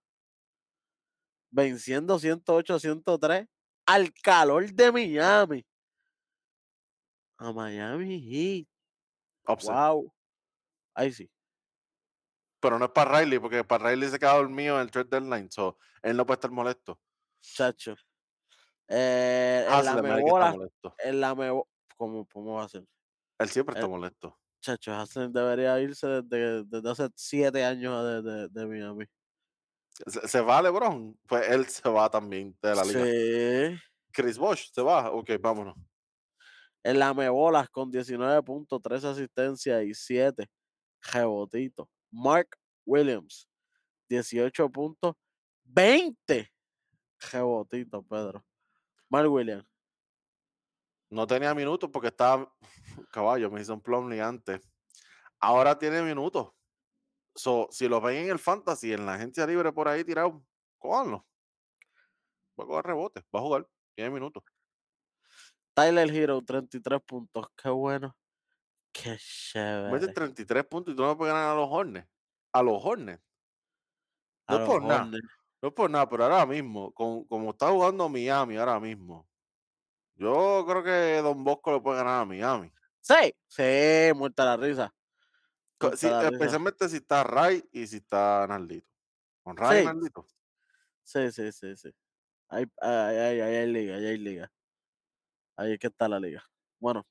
Venciendo 108-103 al calor de Miami. A Miami Heat. Upset. Wow. Ahí sí. Pero no es para Riley, porque para Riley se queda dormido en el trade deadline, so él no puede estar molesto. Chacho. Eh, en la que está mebola, en la mebo- ¿Cómo, ¿Cómo va a ser? Él siempre está Eh, molesto. Chacho, Haslem debería irse desde, desde hace siete años de, de, de Miami. Se, se va LeBron, pues él se va también de la liga. Sí. Chris Bosh se va, ok, vámonos. En la mebolas con 19 puntos, 3 asistencias y 7 rebotitos. Mark Williams, 18 puntos, 20 rebotitos, Pedro. Mark Williams. No tenía minutos porque estaba <laughs> caballo, me hizo un Plumlee antes. Ahora tiene minutos. So, si lo ven en el fantasy, en la agencia libre por ahí tirado, cójanlo. Va a coger rebote, va a jugar, tiene minutos. Tyler Hero, 33 puntos. Qué bueno. Qué Mete chévere. 33 puntos y tú no puedes ganar a los Hornets. A los Hornets. No es por nada. No es por nada, pero ahora mismo, con, como está jugando Miami ahora mismo, yo creo que Don Bosco le puede ganar a Miami. Sí, sí, muerta la risa. Muerta sí, la risa. especialmente si está Ray y si está Nardito. Con Ray y. Nardito. Sí, sí, sí, sí. Ahí, ahí, ahí, ahí hay liga, ahí hay liga. Ahí es que está la liga. Bueno,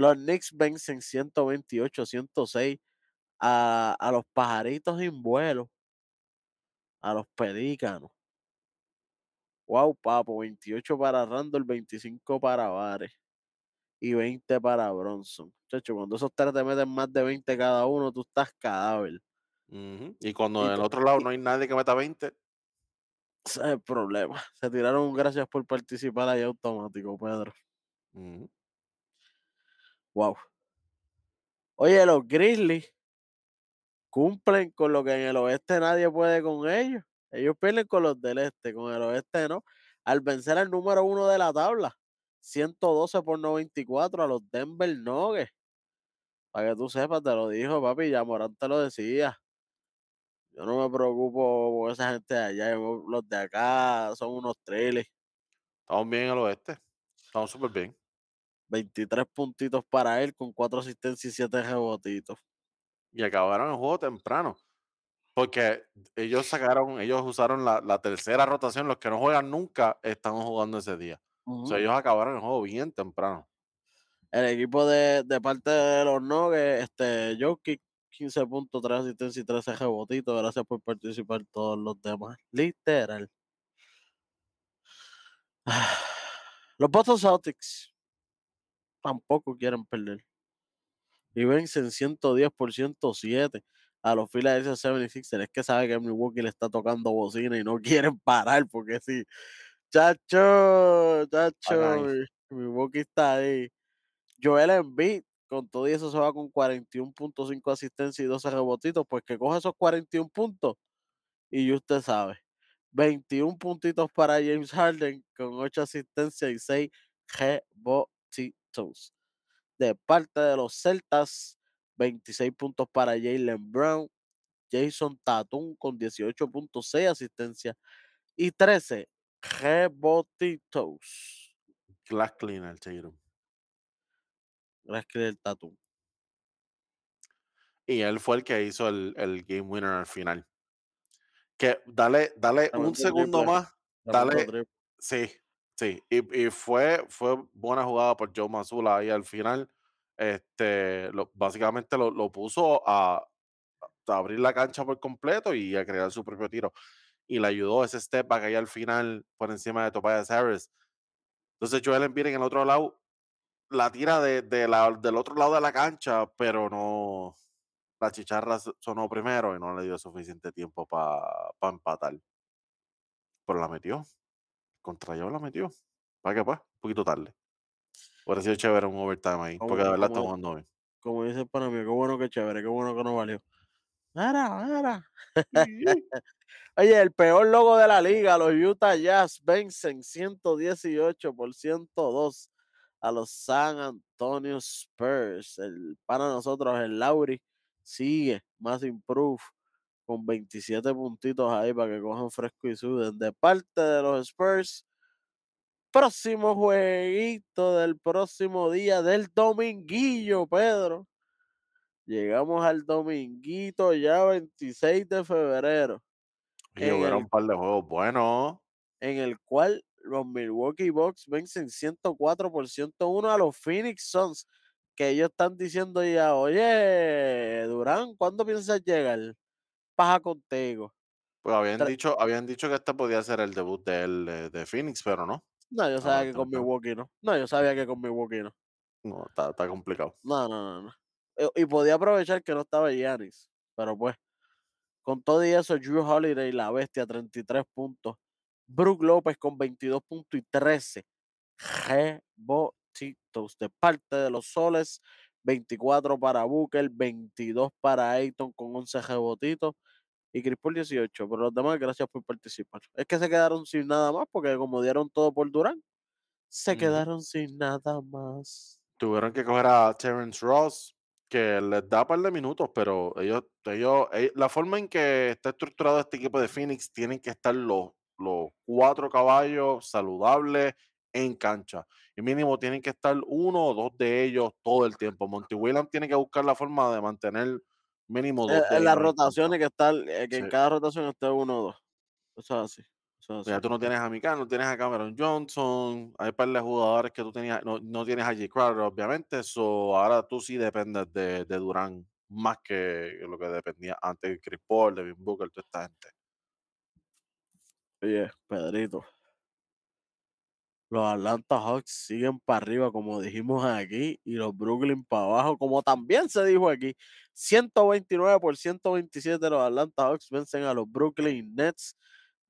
los Knicks vencen 128-106 a, a los pajaritos en vuelo, a los pelícanos. Wow, papo, 28 para Randall, 25 para Vares y 20 para Bronson. Chacho, cuando esos tres te meten más de 20 cada uno, tú estás cadáver. Ujú, Y cuando en el otro lado no hay nadie que meta 20, Ese es el problema. <laughs> Se tiraron un gracias por participar ahí automático, Pedro. ujú, Wow. Oye, los Grizzlies cumplen con lo que en el oeste nadie puede con ellos. Ellos pierden con los del este, con el oeste no. Al vencer al número uno de la tabla, 112 por 94 a los Denver Nuggets. Para que tú sepas, te lo dijo, papi, ya Morán te lo decía. Yo no me preocupo por esa gente de allá, los de acá son unos trailers. estamos bien en el oeste. Estamos súper bien. 23 puntitos para él con 4 asistencias y 7 rebotitos. Y acabaron el juego temprano. Porque ellos sacaron, ellos usaron la, la tercera rotación. Los que no juegan nunca están jugando ese día. O Ujú. sea, ellos acabaron el juego bien temprano. El equipo de, de parte de los Nuggets, este, Jokic, 15 puntos, 3 asistencias y 13 rebotitos. Gracias por participar todos los demás. Literal. <sighs> Los Boston Celtics tampoco quieren perder. Y vencen 110 por 107 a los Philadelphia 76ers. Es que sabe que Milwaukee le está tocando bocina y no <laughs> quieren parar porque sí. Chacho, chacho, Milwaukee está ahí. Joel Embiid, con todo y eso se va con 41.5 asistencias y 12 rebotitos, pues que coge esos 41 puntos y usted sabe. 21 puntitos para James Harden con 8 asistencias y 6 rebotitos. De parte de los Celtas, 26 puntos para Jalen Brown, Jason Tatum con 18.6 asistencias y 13 rebotitos. Glass cleaner, Tatum. Que el Tatum. Y él fue el que hizo el, el game winner al final. Que dale, dale un segundo triple, más. Dale. Sí, sí. Y, fue, fue buena jugada por Joe Mazzulla ahí al final. Este, lo- básicamente lo, puso a, abrir la cancha por completo y a crear su propio tiro. Y le ayudó ese step back ahí al final por encima de Tobias Harris. Entonces Joel Embiid en el otro lado la tira de, la- del otro lado de la cancha, pero no. La chicharra so- sonó primero y no le dio suficiente tiempo para empatar. Pero la metió. Contra yo la metió. ¿Para qué pues? Un poquito tarde. Hubiera sido chévere un overtime ahí. Porque de Como, verdad está jugando bien. como dice para mí, qué bueno que chévere, qué bueno que no valió. Mira, mira. <laughs> Oye, el peor logo de la liga, los Utah Jazz vencen 118 por 102 a los San Antonio Spurs. El para nosotros, el Lauri, sigue más improve con 27 puntitos ahí para que cojan fresco y suden. De parte de los Spurs, próximo jueguito del próximo día del dominguillo, Pedro. Llegamos al dominguito ya 26 de febrero, Y el, un par de juegos buenos. en el cual los Milwaukee Bucks vencen 104 por 101 a los Phoenix Suns, que ellos están diciendo ya, oye, Durán, ¿cuándo piensas llegar? Paja contigo. Pues habían Tra- dicho, habían dicho que este podía ser el debut de él de, de Phoenix, pero no. No, yo sabía que con. Milwaukee no. No, yo sabía que con Milwaukee no. No, está, está complicado. No, no, no, no. Eh, Y podía aprovechar que no estaba Giannis, pero pues, con todo y eso, Drew Holiday, la bestia, 33 puntos. Brook López con 22 puntos y 13 rebotitos de parte de los Soles. 24 para Booker, 22 para Ayton con 11 rebotitos y Chris Paul 18. Pero los demás, gracias por participar. Es que se quedaron sin nada más porque como dieron todo por Durán, se quedaron sin nada más. Tuvieron que coger a Terrence Ross, que les da par de minutos, pero ellos, ellos, eh, la forma en que está estructurado este equipo de Phoenix, tienen que estar los, los cuatro caballos saludables en cancha. Y mínimo tienen que estar uno o dos de ellos todo el tiempo. Monty Williams tiene que buscar la forma de mantener mínimo En, dos en las rotaciones que está, eh, que en cada rotación esté uno o dos. Eso es así. Eso es Ya así. tú no tienes a Mika, no tienes a Cameron Johnson, hay par de jugadores que tú tenías, no, no tienes a J. Crowder, obviamente, so ahora tú sí dependes de, de Durán más que lo que dependía antes de Chris Paul, Devin Booker, toda esta gente. Oye, Pedrito. Los Atlanta Hawks siguen para arriba, como dijimos aquí, y los Brooklyn para abajo, como también se dijo aquí. 129 por 127 los Atlanta Hawks vencen a los Brooklyn Nets.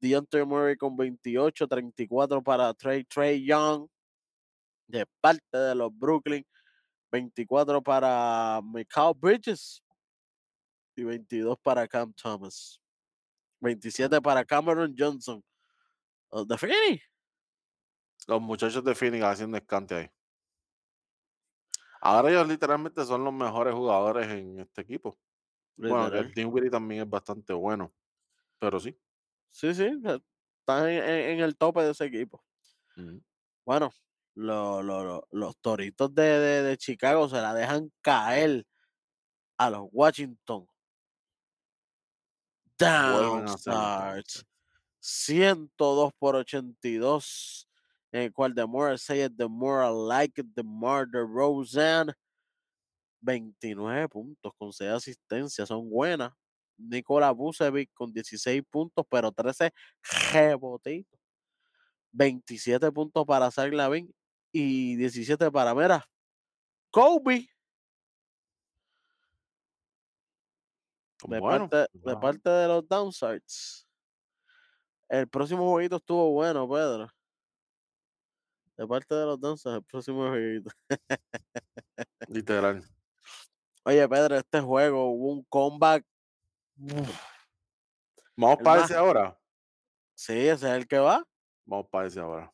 Deontay Murray con 28, 34 para Trey, Trey Young de parte de los Brooklyn. 24 para Mikal Bridges y 22 para Cam Thomas. 27 para Cameron Johnson. De Phoenix. Los muchachos de Phoenix haciendo escante ahí. Ahora ellos literalmente son los mejores jugadores en este equipo. Bueno, Literal. Dinwiddie también es bastante bueno, pero sí. Sí, sí, o- están en, el tope de ese equipo. Bueno, lo- lo- lo- los toritos de, de- de Chicago se la dejan caer a los Washington. Hacerlo Downstart. entonces. 102 por 82. En el cual the more I say it, the more I like it, the more the Roseanne. 29 puntos con 6 asistencias, son buenas. Nikola Vucevic con 16 puntos, pero 13 rebotitos. 27 puntos para Zach Lavin y 17 para Mera. Kobe, de, Bueno, parte, de ya. parte de los Downsides. El próximo jueguito estuvo bueno, Pedro. De parte de los Downsides, el próximo jueguito. literal. <laughs> Oye, Pedro, este juego hubo un comeback. uf, <laughs> Vamos El para ese ahora. Sí, ese es el que va. Vamos para ese ahora.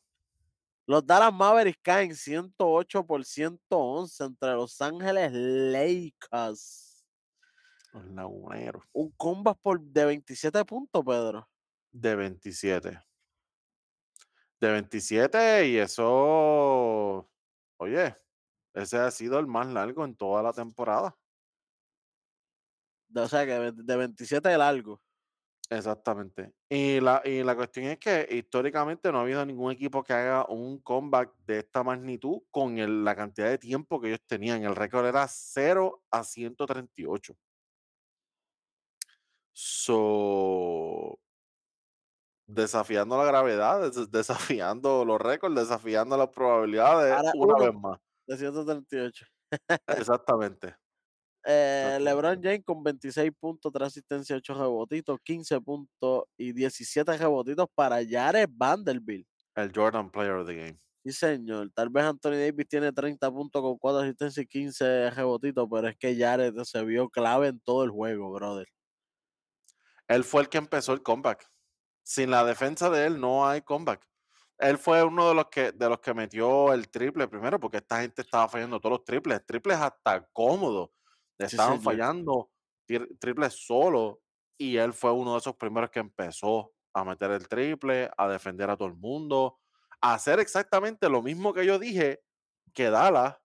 Los Dallas Mavericks caen 108 por 111 entre Los Ángeles Lakers. Los laguneros. Un comeback por, de 27 puntos, Pedro. De 27. De 27 y eso, oye, ese ha sido el más largo en toda la temporada. O sea, que de de 27 de largo. Exactamente. Y la, y la cuestión es que históricamente no ha habido ningún equipo que haga un comeback de esta magnitud con el- la cantidad de tiempo que ellos tenían. El récord era 0 a 138. So, desafiando la gravedad, des- desafiando los récords, desafiando las probabilidades Ahora una uno. vez más. De 138. Exactamente. <laughs> Eh, LeBron. James con 26 puntos, 3 asistencias, 8 rebotitos, 15 puntos y 17 rebotitos para Jared Vanderbilt. El Jordan Player of the Game. Sí, señor. Tal vez Anthony Davis tiene 30 puntos con 4 asistencias y 15 rebotitos, pero es que Jared se vio clave en todo el juego, brother. Él fue el que empezó el comeback. Sin la defensa de él no hay comeback. Él fue uno de los que de los que metió el triple primero, porque esta gente estaba fallando todos los triples, triples hasta cómodos. Le Sí, estaban señor. fallando tir triple solo, y él fue uno de esos primeros que empezó a meter el triple, a defender a todo el mundo, a hacer exactamente lo mismo que yo dije que Dallas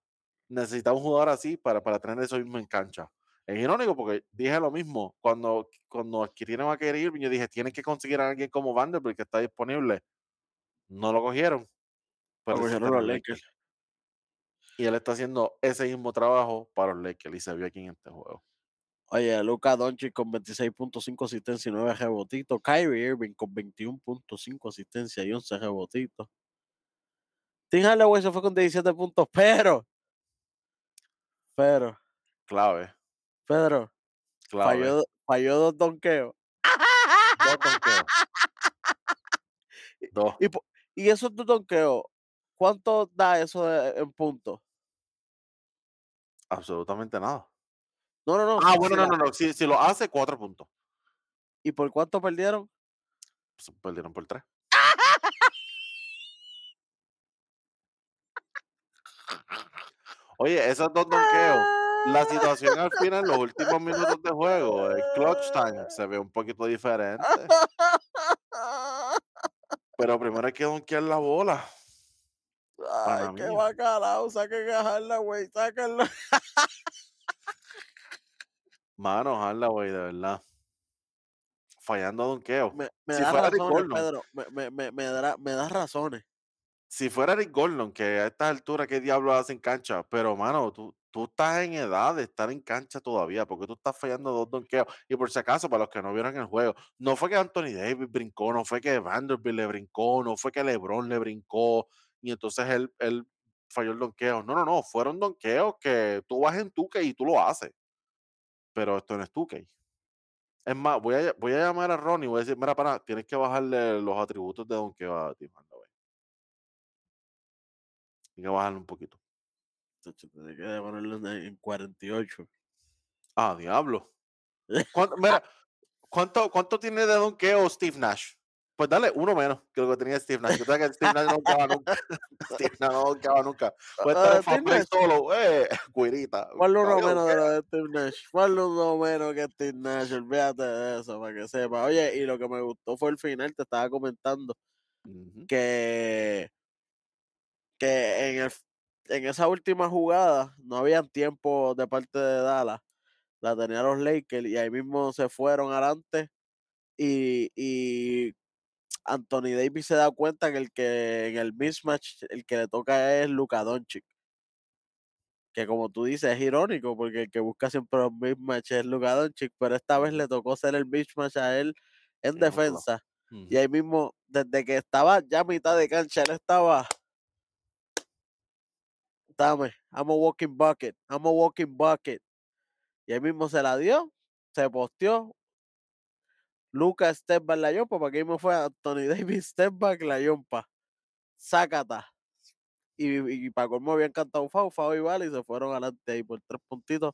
necesitaba un jugador así para para tener eso mismo en cancha. Es irónico porque dije lo mismo cuando cuando adquirieron a Kyrie Irving, yo dije: "Tienen que conseguir a alguien como Vanderbilt que está disponible". No lo cogieron, Lo pero está cogieron los Lakers. Lakers. Y él está haciendo ese mismo trabajo para los Lakers, y se vio aquí en este juego. Oye, Luka Doncic con 26.5 asistencia y 9 rebotitos. Kyrie Irving con 21.5 asistencia y 11 rebotitos. Tim Hardaway se fue con 17 puntos, pero, pero, Clave, clave. falló, falló dos donkeos. 2 donkeos. 2. Y, y esos dos donkeos, ¿cuánto da eso de- en puntos? Absolutamente nada. No, no, no. Ah, bueno, no, no, no. Si, si lo hace, 4 puntos. ¿Y por cuánto perdieron? Pues, perdieron por 3. <laughs> Oye, esos dos donkeos. La situación al final, los últimos minutos de juego, el clutch time, se ve un poquito diferente. Pero primero hay que donkear la bola. Ay, Pana qué mío. bacalao, saquen a Hardaway, sáquenlo. Mano, Hardaway, de verdad. Fallando donkeos. Me, me Si da fuera razones, Gordon. Pedro, me, me, me, me da, me da razones. Si fuera Rick Gordon, que a estas alturas, ¿qué diablos hace en cancha? Pero, mano, tú, tú estás en edad de estar en cancha todavía, porque tú estás fallando dos donkeos. Y por si acaso, para los que no vieron el juego, no fue que Anthony Davis brincó, no fue que Vanderbilt le brincó, no fue que LeBron le brincó, y entonces él, él falló el donqueo. No, no, no, fueron donqueos que tú vas en Tuque y tú lo haces. Pero esto no es Tuque. Es más, voy a, voy a llamar a Ronnie y voy a decir, mira, para, tienes que bajarle los atributos de donqueo a Tim Hardaway. Tienes que bajarle un poquito. Que en, en 48. Ah, diablo. <laughs> ¿Cuánto, mira, ¿cuánto, ¿cuánto tiene de donqueo Steve Nash? Pues dale uno menos que lo que tenía Steve Nash. Tú sabes que Steve Nash no donkeaba nunca. Steve Nash no donkeaba nunca. <laughs> Puede estar en solo, eh, <laughs> cuirita. Ponle uno menos de lo de Steve Nash. Ponle uno menos que Steve Nash. Olvídate de eso, para que sepa. Oye, y lo que me gustó fue el final, te estaba comentando, Ujú. que, que en, el, en esa última jugada no habían tiempo de parte de Dallas. La tenían los Lakers y ahí mismo se fueron adelante. Y, y Anthony Davis se da cuenta que el que en el mismatch, el que le toca es Luka Doncic. Que como tú dices, es irónico porque el que busca siempre los mismatch es Luka Doncic, pero esta vez le tocó ser el mismatch a él en defensa. Y ahí mismo, desde que estaba ya a mitad de cancha, él estaba. Dame, I'm a walking bucket, I'm a walking bucket. Y ahí mismo se la dio, se posteó. Lucas step back la yompa, para que mismo fue Anthony <laughs> Davis step back la yompa. Sácata. Y, y, para colmo habían cantado Fau, Fau y Vale y se fueron adelante ahí por tres puntitos.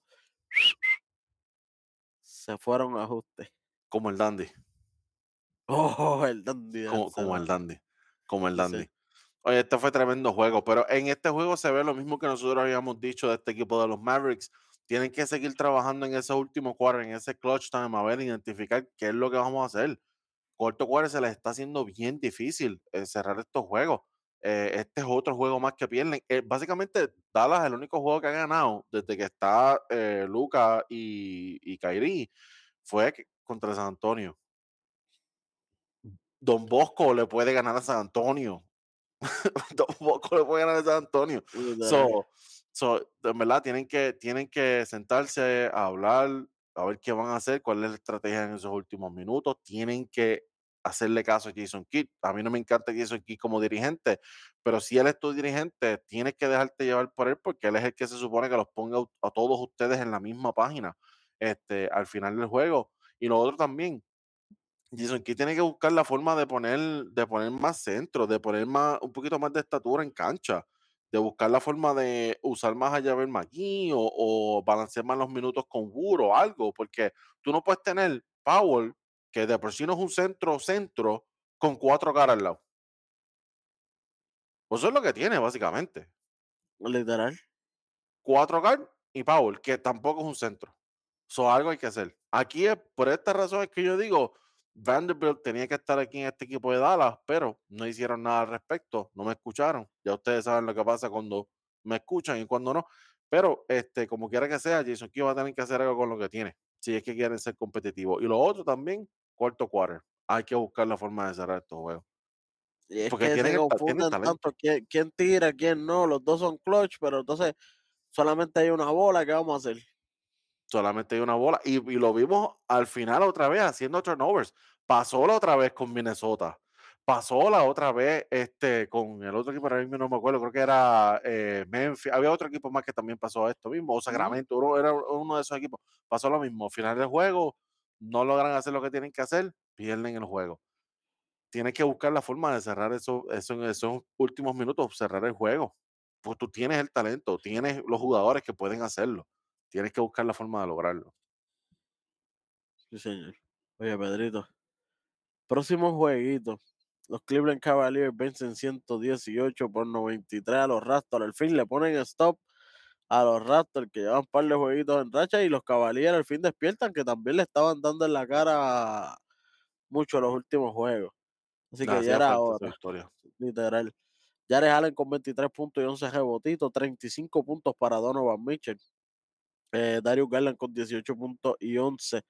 Se fueron a ajuste. Como el Dandy. Oh, el dandy. Como, el Dandy. Como el sí. Oye, este fue tremendo juego, pero en este juego se ve lo mismo que nosotros habíamos dicho de este equipo de los Mavericks. Tienen que seguir trabajando en ese último cuadro, en ese clutch time, a ver, identificar qué es lo que vamos a hacer. Corto cuadro se les está haciendo bien difícil eh, cerrar estos juegos. Eh, este es otro juego más que pierden. Eh, básicamente, Dallas es el único juego que ha ganado desde que está eh, Luca y, y Kyrie fue contra San Antonio. Don Bosco le puede ganar a San Antonio. <laughs> Bosco le puede ganar a San Antonio. So, en verdad, tienen que, tienen que sentarse a hablar, a ver qué van a hacer, cuál es la estrategia en esos últimos minutos. Tienen que hacerle caso a Jason Kidd. A mí no me encanta Jason Kidd como dirigente, pero si él es tu dirigente, tienes que dejarte llevar por él porque él es el que se supone que los ponga a todos ustedes en la misma página este, al final del juego. Y lo otro también, Jason Kidd tiene que buscar la forma de poner, de poner más centro, de poner más, un poquito más de estatura en cancha, de buscar la forma de usar más a Javier McGee o, o balancear más los minutos con Wood o algo, porque tú no puedes tener Powell, que de por sí no es un centro centro, con cuatro caras al lado. Pues eso es lo que tiene, básicamente. Literal. Cuatro caras y Powell, que tampoco es un centro. Eso algo hay que hacer. Aquí es por esta razón es que yo digo, Vanderbilt tenía que estar aquí en este equipo de Dallas, pero no hicieron nada al respecto, no me escucharon. Ya ustedes saben lo que pasa cuando me escuchan y cuando no. Pero este, como quiera que sea, Jason Kidd va a tener que hacer algo con lo que tiene, si es que quieren ser competitivos. Y lo otro también, cuarto quarter. Hay que buscar la forma de cerrar estos juegos. Y es Porque que tienen, se tienen confunden talento. tanto quién, quién tira, quién no, los dos son clutch, pero entonces solamente hay una bola, ¿qué vamos a hacer? Solamente hay una bola. Y, y lo vimos al final otra vez haciendo turnovers. Pasó la otra vez con Minnesota. Pasó la otra vez este, con el otro equipo, ahora mismo no me acuerdo, creo que era eh, Memphis. Había otro equipo más que también pasó esto mismo, o. Sacramento, uno- era uno de esos equipos. Pasó lo mismo. Final del juego, no logran hacer lo que tienen que hacer, pierden el juego. Tienes que buscar la forma de cerrar eso, eso en esos últimos minutos, cerrar el juego. Pues tú tienes el talento, tienes los jugadores que pueden hacerlo. Tienes que buscar la forma de lograrlo. Sí, señor. Oye, Pedrito. Próximo jueguito. Los Cleveland Cavaliers vencen 118 por 93 a los Raptors. Al fin le ponen stop a los Raptors que llevan un par de jueguitos en racha y los Cavaliers al fin despiertan que también le estaban dando en la cara mucho los últimos juegos. Así que ya era hora, literal. Jared Allen con 23 puntos y 11 rebotitos, 35 puntos para Donovan Mitchell. Eh, Darius Garland con 18 puntos y 11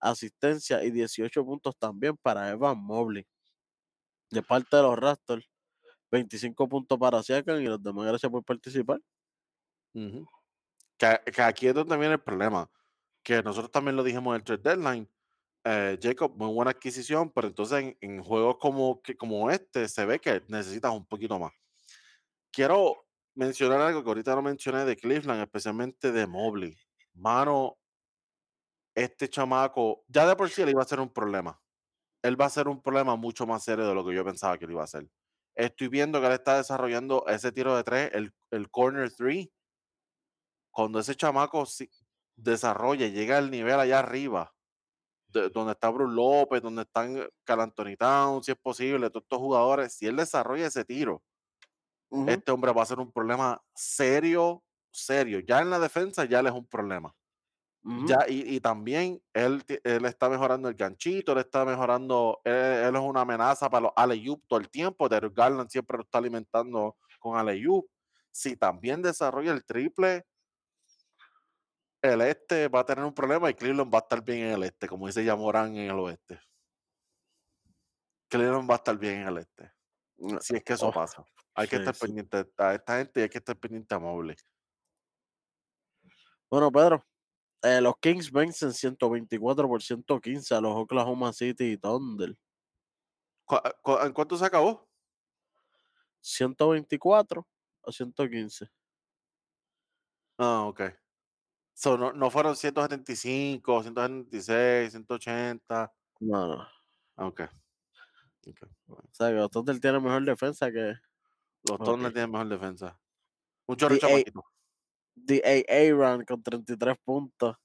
asistencias y 18 puntos también para Evan Mobley. De parte de los Raptors, 25 puntos para Siakam y los demás gracias por participar. Que, que aquí es donde viene el problema. Que nosotros también lo dijimos en el trade deadline. eh, Jacob, muy buena adquisición, pero entonces en, en juegos como, que, como este se ve que necesitas un poquito más. Quiero mencionar algo que ahorita no mencioné de Cleveland, especialmente de Mobley. Mano, este chamaco, ya de por sí él iba a ser un problema. Él va a ser un problema mucho más serio de lo que yo pensaba que él iba a ser. Estoy viendo que él está desarrollando ese tiro de tres, el, el corner three. Cuando ese chamaco si- desarrolla, llega al nivel allá arriba, de- donde está Bruce López, donde están Cal Towns, si es posible, todos estos jugadores, si él desarrolla ese tiro, Este hombre va a ser un problema serio, serio. Ya en la defensa ya él es un problema. Ya, y, y también él, él está mejorando el ganchito, él está mejorando, él, él es una amenaza para los alley todo el tiempo. Derek Garland siempre lo está alimentando con alley Si también desarrolla el triple, el este va a tener un problema y Cleveland va a estar bien en el este, como dice Yamorán en el oeste. Cleveland va a estar bien en el este. Mm, Si es que eso oh, pasa. Hay que estar sí. pendiente a esta gente y hay que estar pendiente a Mobley. Bueno, Pedro, eh, los Kings vencen 124 por 115 a los Oklahoma City Thunder. ¿Cu- cu- ¿En cuánto se acabó? 124 a 115. Ah, ok. So, no, no fueron 175, 176, 180. No, no. Ah, Ok. Bueno. O sea, que los Thunder tienen mejor defensa que Los. Thunder tienen mejor defensa. Un chorro de DA chamaquito. DA Aaron con 33 puntos.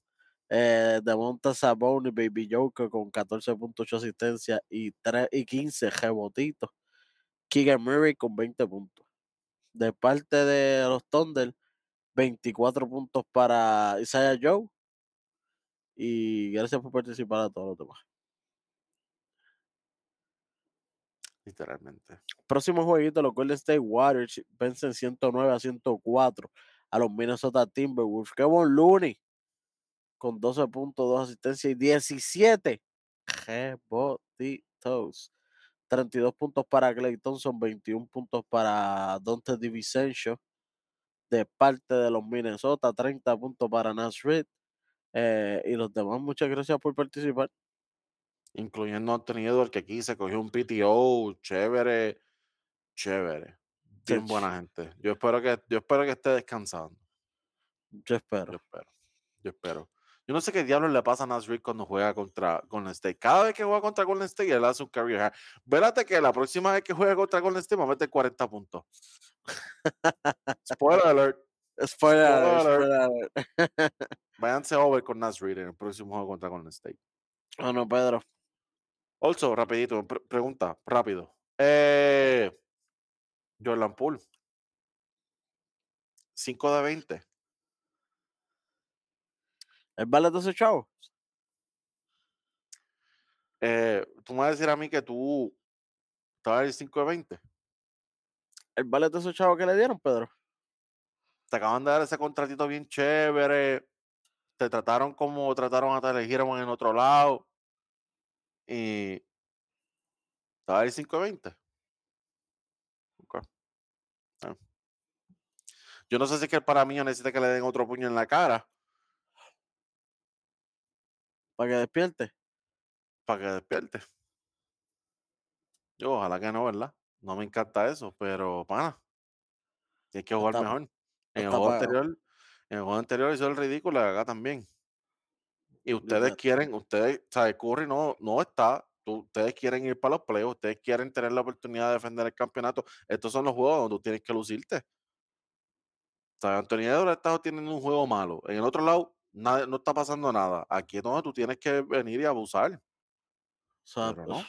Eh, Demonta Saboni, Baby Joker con 14.8 asistencia y, 3, y 15 rebotitos. Keegan Murray con 20 puntos. De parte de los Thunder, 24 puntos para Isaiah Joe. Y gracias por participar a todos los demás. Literalmente. Próximo jueguito, los Golden State Warriors vencen 109 a 104 a los Minnesota Timberwolves. Kevin Looney con 12 puntos, 2 asistencias y 17 rebotitos. 32 puntos para Clay Thompson, 21 puntos para Dante DiVincenzo. De parte de los Minnesota, 30 puntos para Nash Reed. Eh, y los demás, muchas gracias por participar. Incluyendo a Anthony Edwards, que aquí se cogió un PTO. Chévere. Chévere. Bien buena gente. Yo espero que, yo espero que esté descansando. yo espero. Yo espero. Yo espero. Yo no sé qué diablos le pasa a Nas Reed cuando juega contra Golden State. Cada vez que juega contra Golden State, él hace un career high. Vérate que la próxima vez que juegue contra Golden State va a meter 40 puntos. Spoiler <laughs> alert. Spoiler, alert, Spoiler. spoiler alert. <laughs> Váyanse over con Nas Reed en el próximo juego contra Golden State. Bueno, Pedro, Also, rapidito, pre- pregunta, rápido. Eh, Jordan Poole. 5 de 20. ¿el vale de ese chavo? Eh, tú me vas a decir a mí que tú a ir 5 de 20. El ballet de esos chavos que le dieron, Pedro. Te acaban de dar ese contratito bien chévere. Te trataron como trataron a te eligieron en otro lado. Y te vas a ir 5 de 20. Ok. Ah. Yo no sé si es que el para mí necesita que le den otro puño en la cara Para que despierte. para que despierte. Yo, ojalá que no, ¿verdad? No me encanta eso, pero pana, hay que jugar Está, mejor. En el juego anterior, en el juego anterior hizo el ridículo acá también. Y ustedes quieren, ustedes, sea, Curry no, no está. ustedes quieren ir para los playoffs, ustedes quieren tener la oportunidad de defender el campeonato. Estos son los juegos donde tú tienes que lucirte. O sea, Anthony Edwards está teniendo un juego malo. En el otro lado, nada, no está pasando nada. Aquí es donde tú tienes que venir y abusar. O sea, Pero pues, no,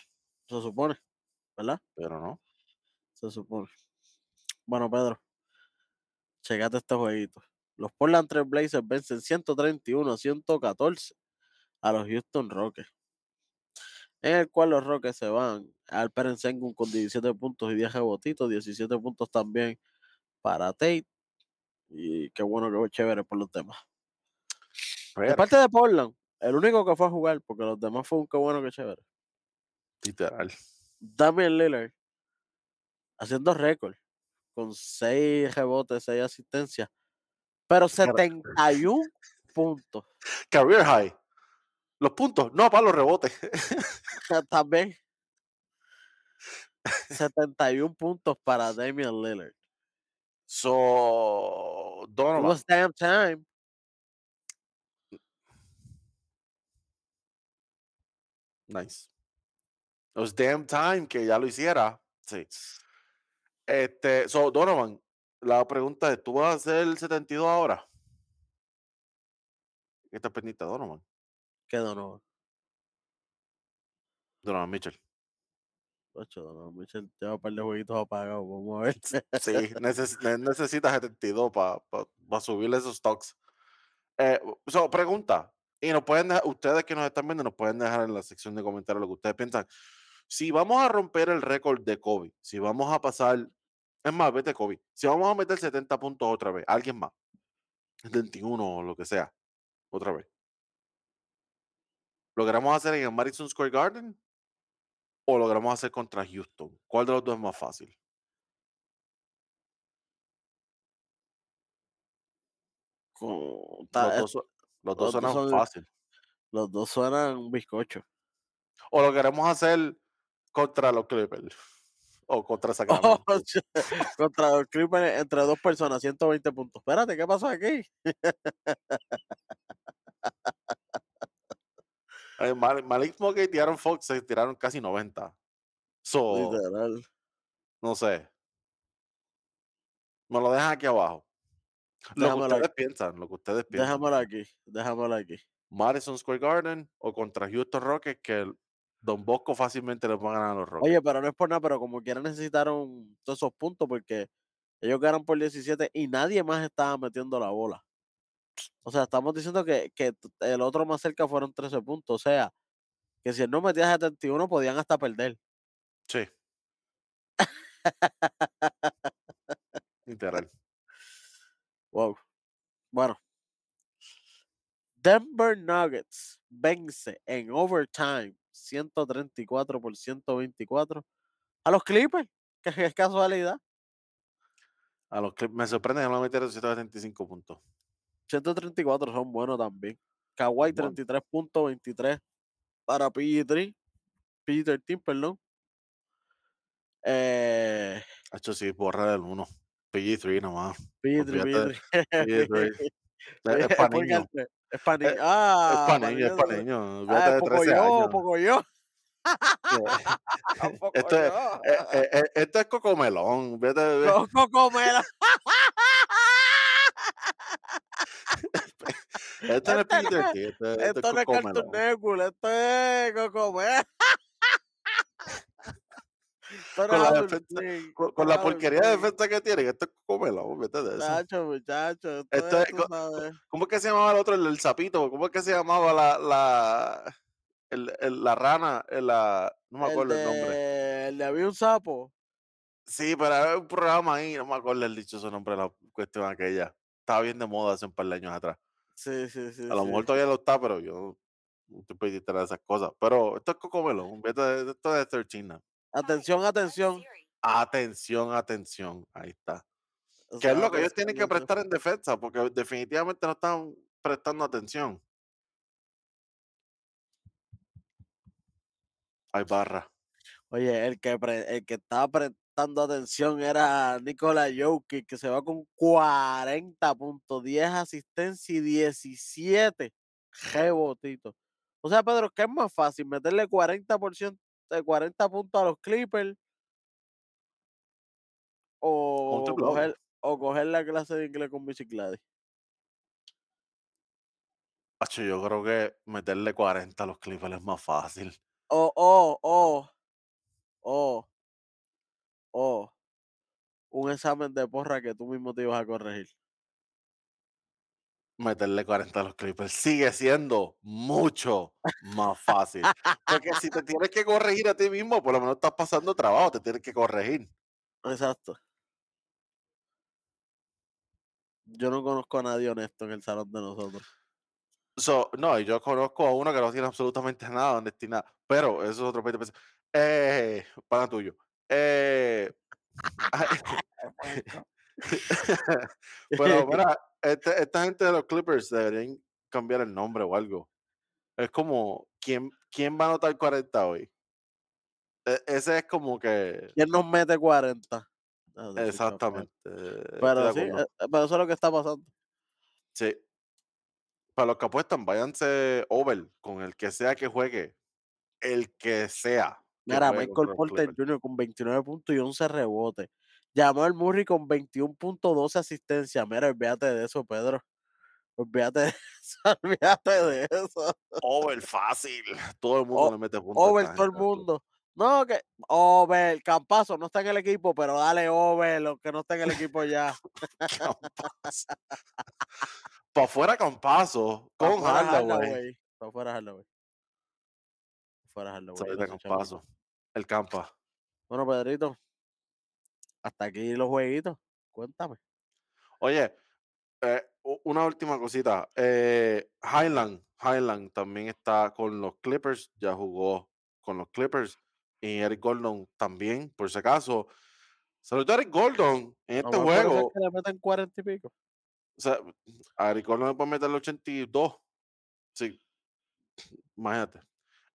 se supone, ¿verdad? pero no. Se supone. Bueno, Pedro, checate este jueguito. Los Portland Trail Blazers vencen 131 a 114 a los Houston Rockets. En el cual los Rockets se van al Sengun con 17 puntos y 10 rebotitos, 17 puntos también para Tate. Y qué bueno que fue chévere por los demás. De parte de Portland, el único que fue a jugar, porque los demás fue un qué bueno que chévere. literal. Damian Lillard haciendo récord con 6 rebotes, 6 asistencias, pero Cara- 71 puntos. Career high. Los puntos, no para los rebotes. También <laughs> 71 puntos para Damian Lillard. So, It Donovan, was damn time. nice. It was damn time que ya lo hiciera. Sí. Este, so, Donovan, la pregunta es, ¿tú vas a hacer el 72 ahora? ¿Qué está pendiente, Donovan? ¿Qué Donovan? Donovan Mitchell. Ocho, Donovan Mitchell lleva un par de jueguitos apagados. Vamos a ver. Sí, neces- ne- necesitas 72 para subirle esos stocks. Eh, so, pregunta, y nos pueden dejar- ustedes que nos están viendo, nos pueden dejar en la sección de comentarios lo que ustedes piensan. Si vamos a romper el récord de Kobe, si vamos a pasar, es más, vete Kobe, si vamos a meter 70 puntos otra vez, alguien más, 71 o lo que sea, otra vez. ¿Lo queremos hacer en el Madison Square Garden? ¿O lo queremos hacer contra Houston? ¿Cuál de los dos es más fácil? Con- Los dos, los dos los dos suenan son- fácil. Los dos suenan un bizcocho. ¿O lo queremos hacer contra los Clippers? ¿O contra <laughs> Oh, Sacramento? contra los Clippers entre dos personas, 120 puntos. Espérate, ¿qué pasó aquí? <laughs> Eh, Mal- Malik Monk y Aaron Fox se tiraron casi 90. So, Literal. no sé. Me lo dejan aquí abajo. Lo que ustedes aquí. piensan, lo que ustedes piensan. Déjamelo aquí. Déjamelo aquí. Madison Square Garden o contra Houston Rockets, que el Don Bosco fácilmente le va a ganar a los Rockets. Oye, pero no es por nada, pero como quiera necesitaron todos esos puntos porque ellos ganan por 17 y nadie más estaba metiendo la bola. O sea, estamos diciendo que, que el otro más cerca fueron 13 puntos. O sea, que si él no metía 71 podían hasta perder. Sí. Literal. Wow. Bueno. Denver Nuggets vence en overtime 134 por 124 a los Clippers. Que es casualidad. A los Clip- me sorprende que no metieron 175 puntos. 134 son buenos también. Kawhi Bueno. 33 puntos, 23 para PG3. PG13, perdón. Eh, hecho sí, borra el 1. PG3 nomás. PG3, Olvídate PG3. PG3. <laughs> Es para Porque niños. Es para Eh, niños. Ah, Es para pa' niños, es niños para niños. Ah, poco 13 yo, poco yo. <laughs> Esto es, eh, eh, eh, esto es cocomelón. Vete, ve- Co- Cocomela. <laughs> Esto no es Peter esto, esto Esto no es Cartoon. Network, esto es no <laughs> Con la defensa- Con, la porquería de defensa que tienen, esto es cocomelón. Vete de eso. Muchacho, muchacho. Esto, es. ¿Cómo es que se llamaba el otro, el del sapito? ¿Cómo es que se llamaba la, la, el el la rana, el la no me El acuerdo el nombre. el de había un sapo. Sí, pero era un programa ahí, no me acuerdo el dichoso nombre de la cuestión aquella. Estaba bien de moda hace un par de años atrás. Sí, sí, A sí, lo sí. mejor todavía lo está, pero yo no estoy pendiente de esas cosas. Pero esto es Cocomelón, vete de esto es de 13 now. Atención, atención. Atención, atención, ahí está. O Que es lo que ellos tienen que prestar en defensa, porque definitivamente no están prestando atención. Hay barra. Oye, el que pre el que estaba prestando atención era Nikola Jokic, que se va con 40 puntos, 10 asistencias y 17 rebotitos. O sea, Pedro, ¿qué es más fácil? ¿Meterle 40%, de 40 puntos a los Clippers? O coger o coger la clase de inglés con Missy Gladys. Acho, yo creo que meterle 40 a los Clippers es más fácil. O o o o o un examen de porra que tú mismo te ibas a corregir. Meterle 40 a los Clippers sigue siendo mucho más fácil. Porque si te tienes que corregir a ti mismo, por lo menos estás pasando trabajo, te tienes que corregir. Exacto. Yo no conozco a nadie honesto en el salón de nosotros. So, no, y yo conozco a uno que no tiene absolutamente nada de honestidad, pero eso es otro 20 pesos. Eh, para tuyo. Eh, <laughs> <laughs> <laughs> pero mira, este- esta gente de los Clippers deberían cambiar el nombre o algo. Es como, ¿quién, quién va a anotar 40 hoy? E- ese es como que, ¿Quién nos mete 40? No, eso sí está feo. exactamente. Pero sí, eh, eh, pero eso es lo que está pasando. Sí. Para los que apuestan, váyanse over con el que sea que juegue. El que sea. Mira, Michael Porter. Jr. con 29 puntos y 11 rebotes. Jamal Murray con 21.12 asistencias. Mira, olvídate de eso, Pedro. Olvídate de <laughs> eso, olvídate de eso. Over fácil. Todo el mundo O- le mete puntos. Over todo el mundo. No, que over, Campazo no está en el equipo, pero dale over, lo que no está en el equipo ya. <laughs> Para afuera Campazo. Pa' Con Hardaway. Hardaway. Pa' fuera Hardaway. Pa' fuera Hardaway. Salita eso chamo. El Campa. Bueno, Pedrito, hasta aquí los jueguitos. Cuéntame. Oye, eh, una última cosita. Eh, Highland. Highland también está con los Clippers. Ya jugó con los Clippers. Y Eric Gordon también, por si acaso. Saludos a Eric Gordon en este es juego. que le meten 40 y pico. O sea, a Eric Gordon le pueden meterle 82. Sí. Imagínate.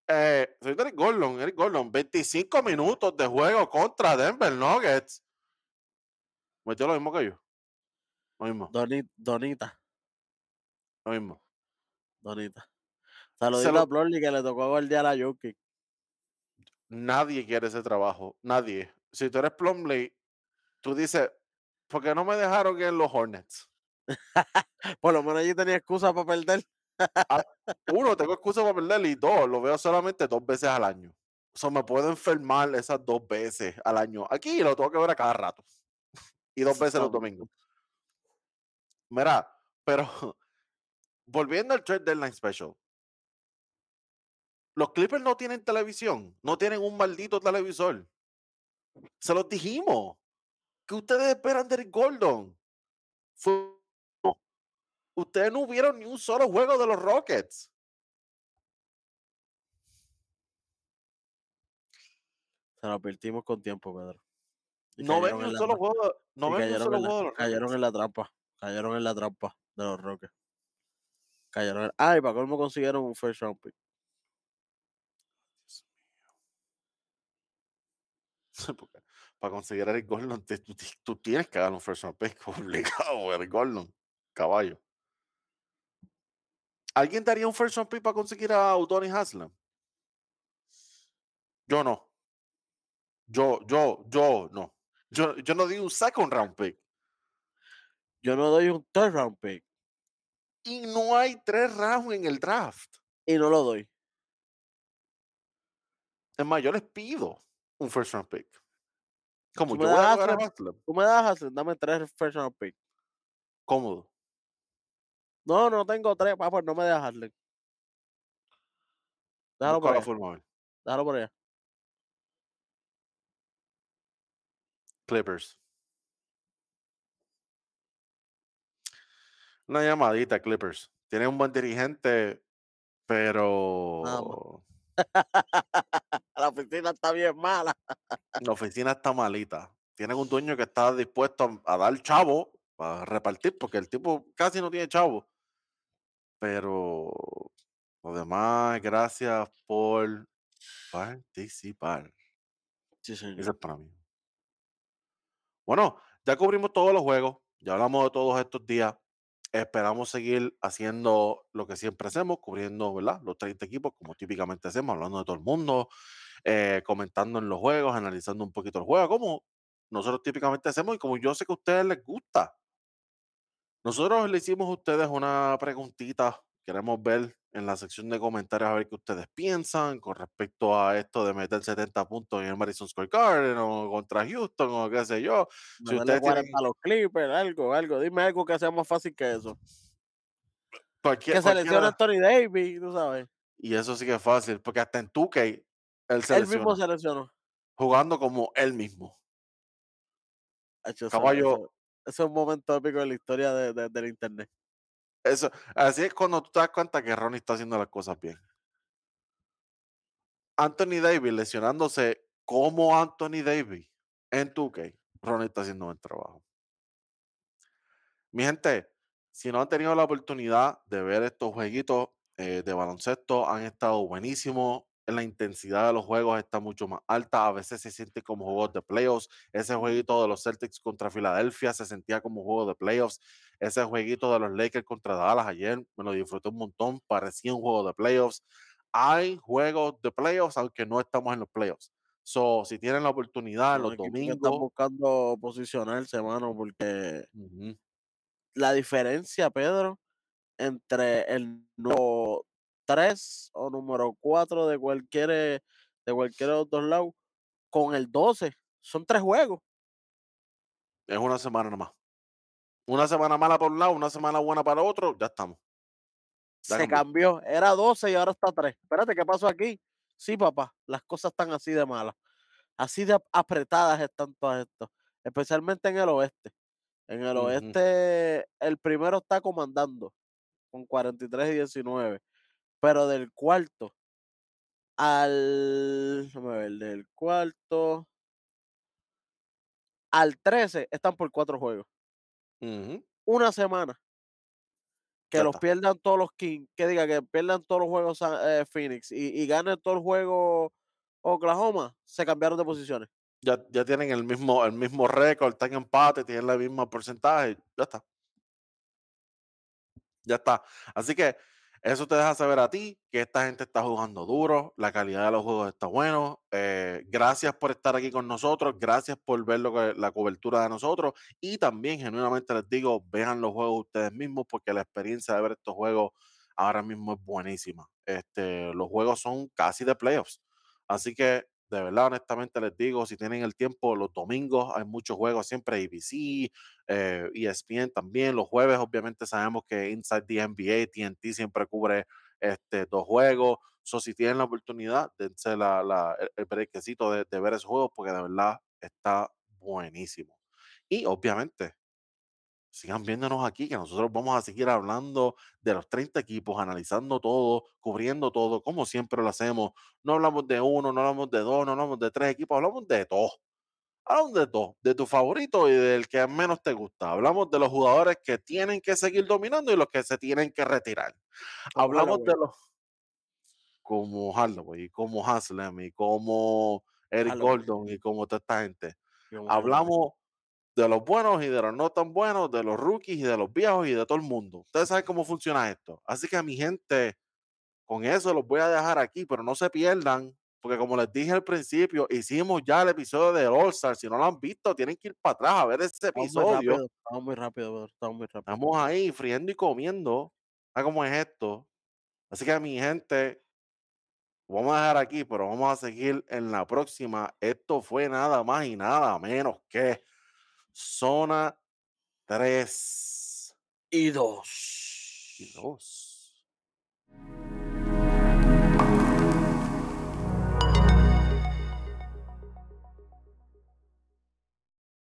Eh, soy Eric Gordon, Eric Gordon, 25 minutos de juego contra Denver Nuggets. Metió lo mismo que yo. Lo mismo, Doni- Donita, lo mismo. Donita. Saludito lo- a Plorly que le tocó guardiar a Jokic. Nadie quiere ese trabajo. Nadie. Si tú eres Plumlee, tú dices, ¿por qué no me dejaron en los Hornets? <laughs> Por lo menos allí tenía excusa para perder. Uno, tengo excusa para perder y dos, lo veo solamente dos veces al año. O sea, me puedo enfermar esas dos veces al año. Aquí lo tengo que ver a cada rato. <laughs> Y dos veces los domingos. Mira, pero <laughs> volviendo al trade deadline special. Los Clippers no tienen televisión, no tienen un maldito televisor. Se los dijimos. ¿Qué ustedes esperan de Eric Gordon? Fue- Ustedes no vieron ni un solo juego de los Rockets. Se lo advertimos con tiempo, Pedro. Y No ven ni un solo juego, no ven ni un solo en la- juego Cayeron en la trampa. Cayeron en la trampa de los Rockets. Cayeron en... Ah, y para colmo consiguieron un first round pick. <laughs> Para conseguir a Eric Gordon, tú tienes que dar un first round pick <laughs> obligado, Eric Gordon, caballo. ¿Alguien daría un first round pick para conseguir a Udoni Haslam? Yo no. Yo, yo, yo no. Yo, yo no di un second round pick. Yo no doy un third round pick. Y no hay tres rounds en el draft. Y no lo doy. Es más, yo les pido un first round pick. Como yo me voy a a Haslam. Haslam, Tú me das Haslem, dame tres first round pick. cómodo. No, no tengo tres, papá, pues no me dejas Haslem. Déjalo Busca por la allá, forma, a ver. déjalo por allá. Clippers. Una llamadita, Clippers. Tiene un buen dirigente, más. pero <laughs> La oficina está bien mala. la oficina está malita. Tienen un dueño que está dispuesto a, a dar chavo, a repartir, porque el tipo casi no tiene chavo. Pero lo demás, gracias por participar. Sí, señor. es para mí. Bueno, ya cubrimos todos los juegos, ya hablamos de todos estos días. Esperamos seguir haciendo lo que siempre hacemos, cubriendo ¿verdad? los 30 equipos, como típicamente hacemos, hablando de todo el mundo, eh, comentando en los juegos, analizando un poquito el juego, como nosotros típicamente hacemos y como yo sé que a ustedes les gusta. Nosotros le hicimos a ustedes una preguntita, queremos ver en la sección de comentarios a ver qué ustedes piensan con respecto a esto de meter 70 puntos en el Madison Square Garden o contra Houston o qué sé yo. Si Meterle ustedes 40 tienen a los Clippers, algo, algo. Dime algo que sea más fácil que eso. cualquier, Que se lesiona cualquiera, Anthony Davis, tú sabes. y eso sí que es fácil, porque hasta en 2K él Él mismo lesiona, se lesionó. jugando como él mismo. Caballo, es un momento épico en la historia de, de- del internet. eso, así es cuando tú te das cuenta que Ronnie está haciendo las cosas bien. Anthony Davis lesionándose como Anthony Davis en 2K. Ronnie está haciendo buen trabajo. Mi gente, si no han tenido la oportunidad de ver estos jueguitos eh, de baloncesto, han estado buenísimos. La intensidad de los juegos está mucho más alta. A veces se siente como juegos de playoffs. Ese jueguito de los Celtics contra Filadelfia se sentía como juego de playoffs. Ese jueguito de los Lakers contra Dallas ayer me lo disfruté un montón. Parecía un juego de playoffs. Hay juegos de playoffs, aunque no estamos en los playoffs. So, si tienen la oportunidad Los que están domingos, buscando posicionarse, mano, porque ujú, la diferencia, Pedro, entre el número 3 o número 4 de cualquier, de cualquiera de los dos lados con el 12 son tres juegos. es una semana nomás. Una semana mala por un lado, una semana buena para otro, ya estamos. Ya Se cambió. cambió. Era 12 y ahora está 3. Espérate, ¿qué pasó aquí? Sí, papá, las cosas están así de malas. Así de ap- apretadas están todas estas. Especialmente en el oeste. En el oeste, el primero está comandando con 43 y 19. Pero del cuarto al. Déjame ver, del cuarto al 13 están por cuatro juegos. Una semana que ya los está. pierdan todos los Kings, que diga que pierdan todos los juegos eh, Phoenix y, y gane todo el juego Oklahoma, se cambiaron de posiciones. Ya, ya tienen el mismo, el mismo récord, están en empate, tienen el mismo porcentaje, ya está. Ya está. Así que eso te deja saber a ti que esta gente está jugando duro, la calidad de los juegos está bueno. eh, gracias por estar aquí con nosotros, gracias por ver lo que- la cobertura de nosotros y también genuinamente les digo, vean los juegos ustedes mismos porque la experiencia de ver estos juegos ahora mismo es buenísima. Este, los juegos son casi de playoffs. Así que de verdad, honestamente les digo, si tienen el tiempo, los domingos hay muchos juegos, siempre ABC, eh, ESPN también. Los jueves, obviamente, sabemos que Inside the NBA, TNT siempre cubre este, dos juegos. So, si tienen la oportunidad, dense la, la- el, brequecito de ver esos juegos porque de verdad está buenísimo. Y obviamente, sigan viéndonos aquí, que nosotros vamos a seguir hablando de los 30 equipos, analizando todo, cubriendo todo, como siempre lo hacemos. No hablamos de uno, no hablamos de dos, no hablamos de tres equipos, hablamos de todo. Hablamos de todo, de tu favorito y del que menos te gusta. Hablamos de los jugadores que tienen que seguir dominando y los que se tienen que retirar. Como Hablamos de Holloway, los como Hardaway, como Haslem, y como Eric Holloway, Gordon, y como toda esta gente. Hablamos de los buenos y de los no tan buenos, de los rookies y de los viejos y de todo el mundo. Ustedes saben cómo funciona esto. Así que mi gente, con eso los voy a dejar aquí, pero no se pierdan, porque como les dije al principio, hicimos ya el episodio de All Star. Si no lo han visto, tienen que ir para atrás a ver ese episodio. estamos muy rápido, estamos muy rápido. Estamos ahí friendo y comiendo. ¿Sabes cómo es esto? Así que mi gente, vamos a dejar aquí, pero vamos a seguir en la próxima. Esto fue nada más y nada menos que Zona 3 Y dos. y 2.